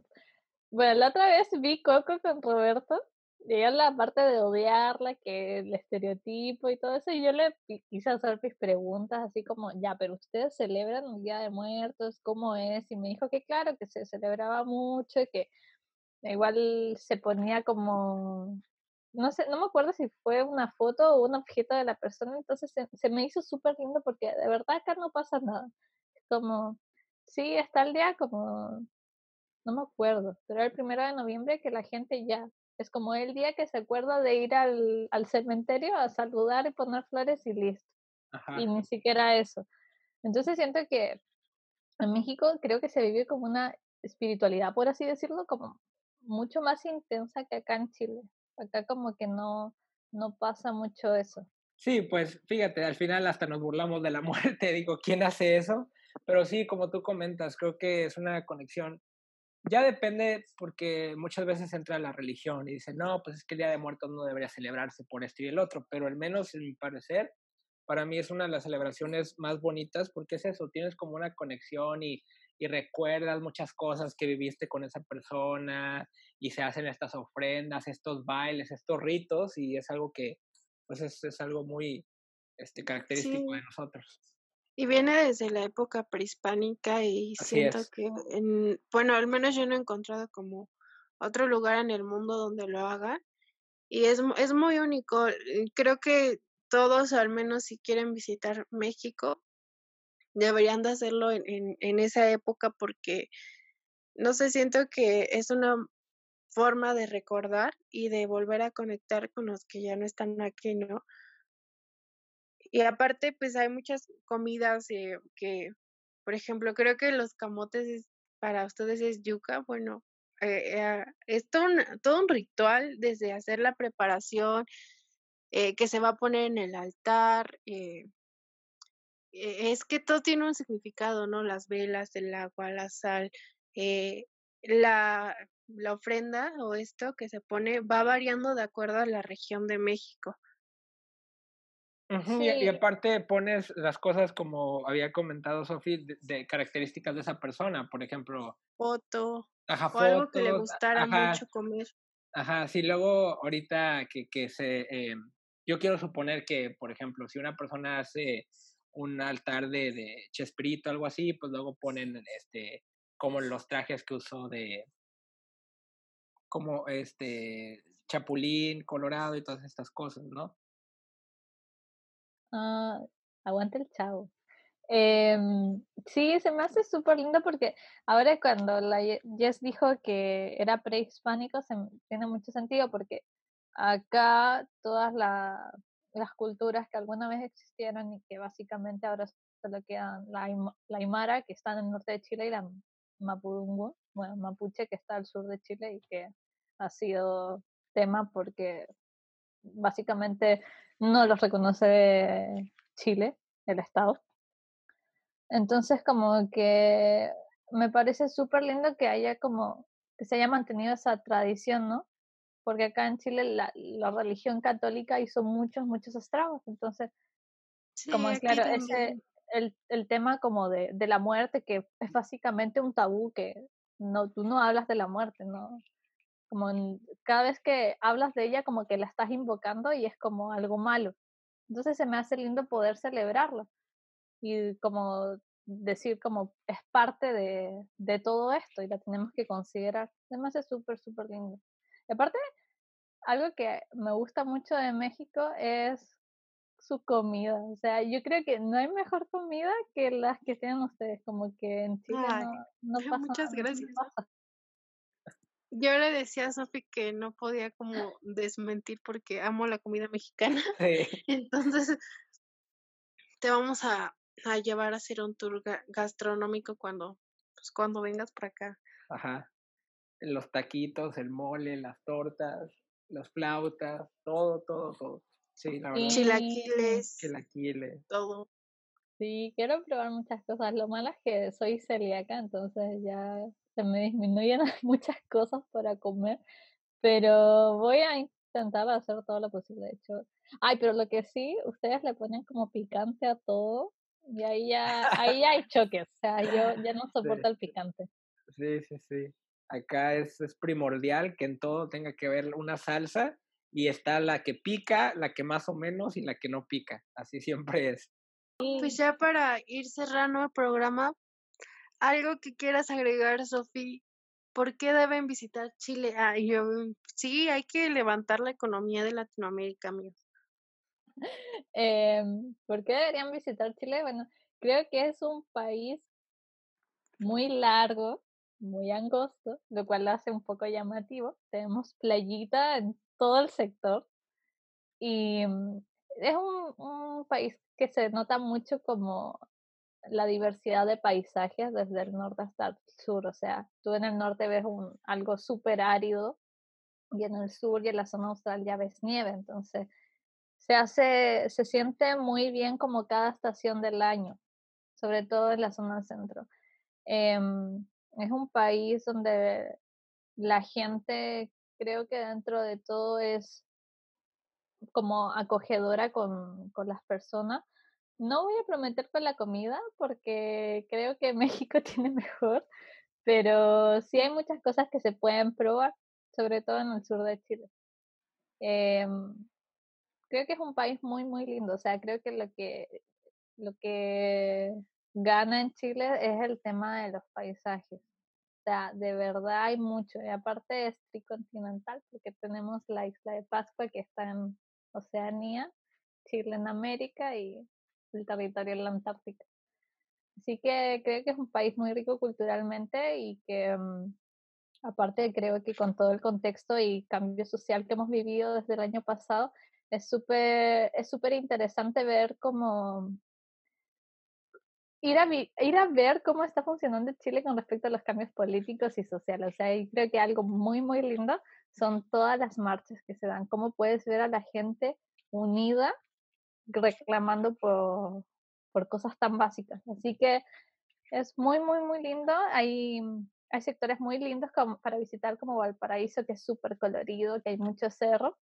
Speaker 2: bueno, la otra vez vi Coco con Roberto, y ella la parte de odiarla, que el estereotipo y todo eso, y yo le quise hacer mis preguntas, así como, ya, pero ustedes celebran el Día de Muertos, ¿cómo es? Y me dijo que claro, que se celebraba mucho, que igual se ponía como no sé, no me acuerdo si fue una foto o un objeto de la persona, entonces se, se me hizo súper lindo porque de verdad acá no pasa nada. Como, sí, está el día como, no me acuerdo, pero el primero de noviembre que la gente ya, es como el día que se acuerda de ir al, al cementerio a saludar y poner flores y listo.
Speaker 3: Ajá.
Speaker 2: Y ni siquiera eso. Entonces siento que en México creo que se vive como una espiritualidad, por así decirlo, como mucho más intensa que acá en Chile. Acá como que no, no pasa mucho eso.
Speaker 3: Sí, pues fíjate, al final hasta nos burlamos de la muerte, digo, ¿quién hace eso? Pero sí, como tú comentas, creo que es una conexión. Ya depende porque muchas veces entra la religión y dice, no, pues es que el Día de Muertos no debería celebrarse por esto y el otro, pero al menos en mi parecer, para mí es una de las celebraciones más bonitas porque es eso, tienes como una conexión y, y recuerdas muchas cosas que viviste con esa persona y se hacen estas ofrendas, estos bailes, estos ritos y es algo que, pues es, es algo muy este, característico de nosotros.
Speaker 1: Y viene desde la época prehispánica y siento que, en, bueno, al menos yo no he encontrado como otro lugar en el mundo donde lo hagan. Y es, es muy único. Creo que todos, al menos si quieren visitar México, deberían de hacerlo en, en, esa época porque, no sé, siento que es una forma de recordar y de volver a conectar con los que ya no están aquí, ¿no? Y aparte, pues hay muchas comidas eh, que, por ejemplo, creo que los camotes para ustedes es yuca. Bueno, eh, eh, es todo un, todo un, ritual desde hacer la preparación, que se va a poner en el altar. Es que todo tiene un significado, ¿no? Las velas, el agua, la sal, la, la ofrenda o esto que se pone va variando de acuerdo a la región de México
Speaker 3: y, aparte pones las cosas como había comentado Sofi, de, características de esa persona, por ejemplo.
Speaker 1: Foto. Ajá, o algo que le gustara mucho comer.
Speaker 3: Ajá, sí, luego ahorita que, que se... Eh, yo quiero suponer que, por ejemplo, si una persona hace un altar de, de Chespirito, algo así, pues luego ponen este como los trajes que usó de como este Chapulín, Colorado y todas estas cosas, ¿no?
Speaker 2: Ah, aguante el chavo. Em, sí, se me hace súper lindo porque ahora cuando la Jess dijo que era prehispánico, se, tiene mucho sentido porque acá todas las culturas que alguna vez existieron y que básicamente ahora solo quedan la, la Aymara, que está en el norte de Chile, y la Mapudungun, bueno, Mapuche, que está al sur de Chile y que ha sido tema porque básicamente no los reconoce Chile, el Estado. Entonces, como que me parece súper lindo que haya como, que se haya mantenido esa tradición, ¿no? Porque acá en Chile la, la religión católica hizo muchos, muchos estragos. Entonces, como es claro, ese, el, el tema como de, de la muerte, que es básicamente un tabú, que no, tú no hablas de la muerte, ¿no? como cada vez que hablas de ella como que la estás invocando y es como algo malo. Entonces se me hace lindo poder celebrarlo y como decir como es parte de, de todo esto y la tenemos que considerar. Se me hace súper, súper lindo. Aparte, algo que me gusta mucho de México es su comida. O sea, yo creo que no hay mejor comida que las que tienen ustedes, como que en Chile no, pasa.
Speaker 1: Muchas gracias. Yo le decía a Sofi que no podía como desmentir porque amo la comida mexicana. Entonces, te vamos a, a, llevar a hacer un tour gastronómico cuando, pues, cuando vengas por acá.
Speaker 3: Ajá. Los taquitos, el mole, las tortas, las flautas, todo, todo, todo. Sí, la verdad.
Speaker 1: Chilaquiles.
Speaker 3: Chilaquiles.
Speaker 1: Todo.
Speaker 2: Sí, quiero probar muchas cosas. Lo malo es que soy celíaca, entonces ya se me disminuyen muchas cosas para comer, pero voy a intentar hacer todo lo posible. De hecho, ay, pero lo que sí, ustedes le ponen como picante a todo y ahí ya, ahí hay choques. O sea, yo ya no soporto el picante.
Speaker 3: Sí, sí, sí. Acá es, es primordial que en todo tenga que ver una salsa y está la que pica, la que más o menos y la que no pica. Así siempre es.
Speaker 1: Pues ya para ir cerrando el programa, algo que quieras agregar, Sofi, ¿por qué deben visitar Chile? Ah, yo, sí, hay que levantar la economía de Latinoamérica, amigos.
Speaker 2: Eh, ¿Por qué deberían visitar Chile? Bueno, creo que es un país muy largo, muy angosto, lo cual lo hace un poco llamativo. Tenemos playita en todo el sector y mm, es un, país que se nota mucho como la diversidad de paisajes desde el norte hasta el sur. O sea, tú en el norte ves algo súper árido y en el sur y en la zona austral ya ves nieve. Entonces, se hace, se siente muy bien como cada estación del año, sobre todo en la zona centro. Em, es un país donde la gente, creo que dentro de todo es como acogedora con, con las personas no voy a prometer con la comida porque creo que México tiene mejor, pero sí hay muchas cosas que se pueden probar, sobre todo en el sur de Chile. Eh, creo que es un país muy, muy lindo. O sea, creo que lo que, lo que gana en Chile es el tema de los paisajes. O sea, de verdad hay mucho. Y aparte es tricontinental porque tenemos la isla de Pascua que está en Oceanía, Chile en América y el territorio en la Antártica. Así que creo que es un país muy rico culturalmente y que mm, aparte creo que con todo el contexto y cambio social que hemos vivido desde el año pasado, es súper es súper interesante ver cómo ir a, ir a ver cómo está funcionando Chile con respecto a los cambios políticos y sociales. O sea, y creo que algo muy, muy lindo son todas las marchas que se dan, cómo puedes ver a la gente unida reclamando por, por cosas tan básicas. Así que es muy, muy, muy lindo. Hay, hay sectores muy lindos para visitar como Valparaíso, que es súper colorido, que hay mucho cerro.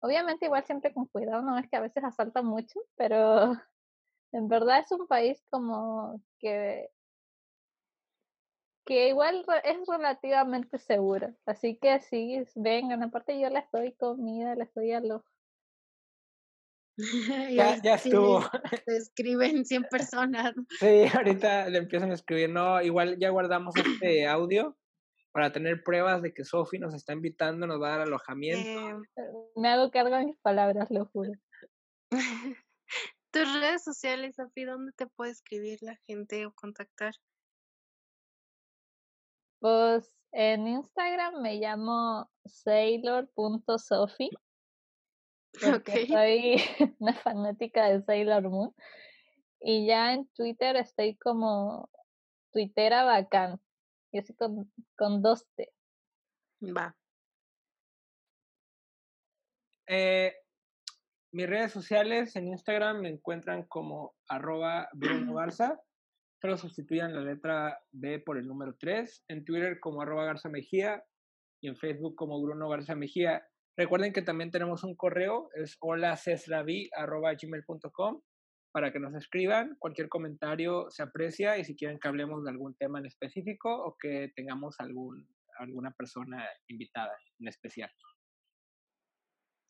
Speaker 2: Obviamente igual siempre con cuidado, no es que a veces asalta mucho, pero en verdad es un país como que que igual es relativamente seguro. Así que sí, vengan, aparte yo les doy comida, les doy alojo.
Speaker 3: ya, ya estuvo.
Speaker 1: Se escriben 100 personas.
Speaker 3: Sí, ahorita le empiezan a escribir. No, igual ya guardamos este audio para tener pruebas de que Sofi nos está invitando, nos va a dar alojamiento.
Speaker 2: Eh, me hago cargo de mis palabras, lo juro.
Speaker 1: Tus redes sociales, Sofi, ¿dónde te puede escribir la gente o contactar?
Speaker 2: Pues en Instagram me llamo sailor.sophie. Porque soy una fanática de Sailor Moon. Y ya en Twitter estoy como Twittera bacán. Y así con, con dos T.
Speaker 1: Va.
Speaker 3: Eh, mis redes sociales en Instagram me encuentran como arroba Bruno Garza. Solo sustituyan la letra B por el número 3. En Twitter como arroba Garza Mejía. Y en Facebook como Bruno Garza Mejía. Recuerden que también tenemos un correo, es gmail.com para que nos escriban. Cualquier comentario se aprecia y si quieren que hablemos de algún tema en específico o que tengamos algún, alguna persona invitada en especial.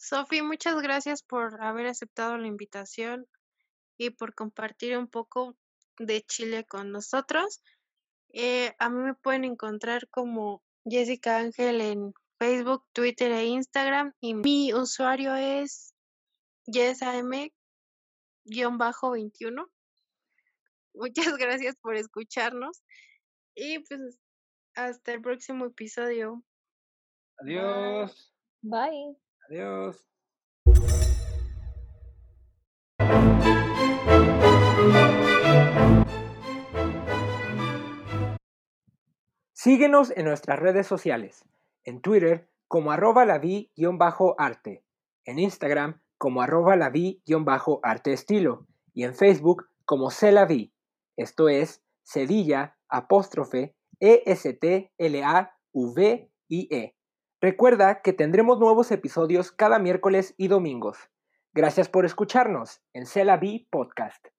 Speaker 1: Sofi, muchas gracias por haber aceptado la invitación y por compartir un poco de Chile con nosotros. Eh, a mí me pueden encontrar como Jessica Ángel en Facebook, Twitter e Instagram y mi usuario es yesam-21. Muchas gracias por escucharnos y pues hasta el próximo episodio.
Speaker 3: Adiós.
Speaker 2: Bye.
Speaker 3: Adiós. Síguenos en nuestras redes sociales, en Twitter como arroba la arte en Instagram como arroba la arte estilo y en Facebook como vi esto es Cedilla apóstrofe E-S-T-L-A-V-I-E. Recuerda que tendremos nuevos episodios cada miércoles y domingos. Gracias por escucharnos en Celavi Podcast.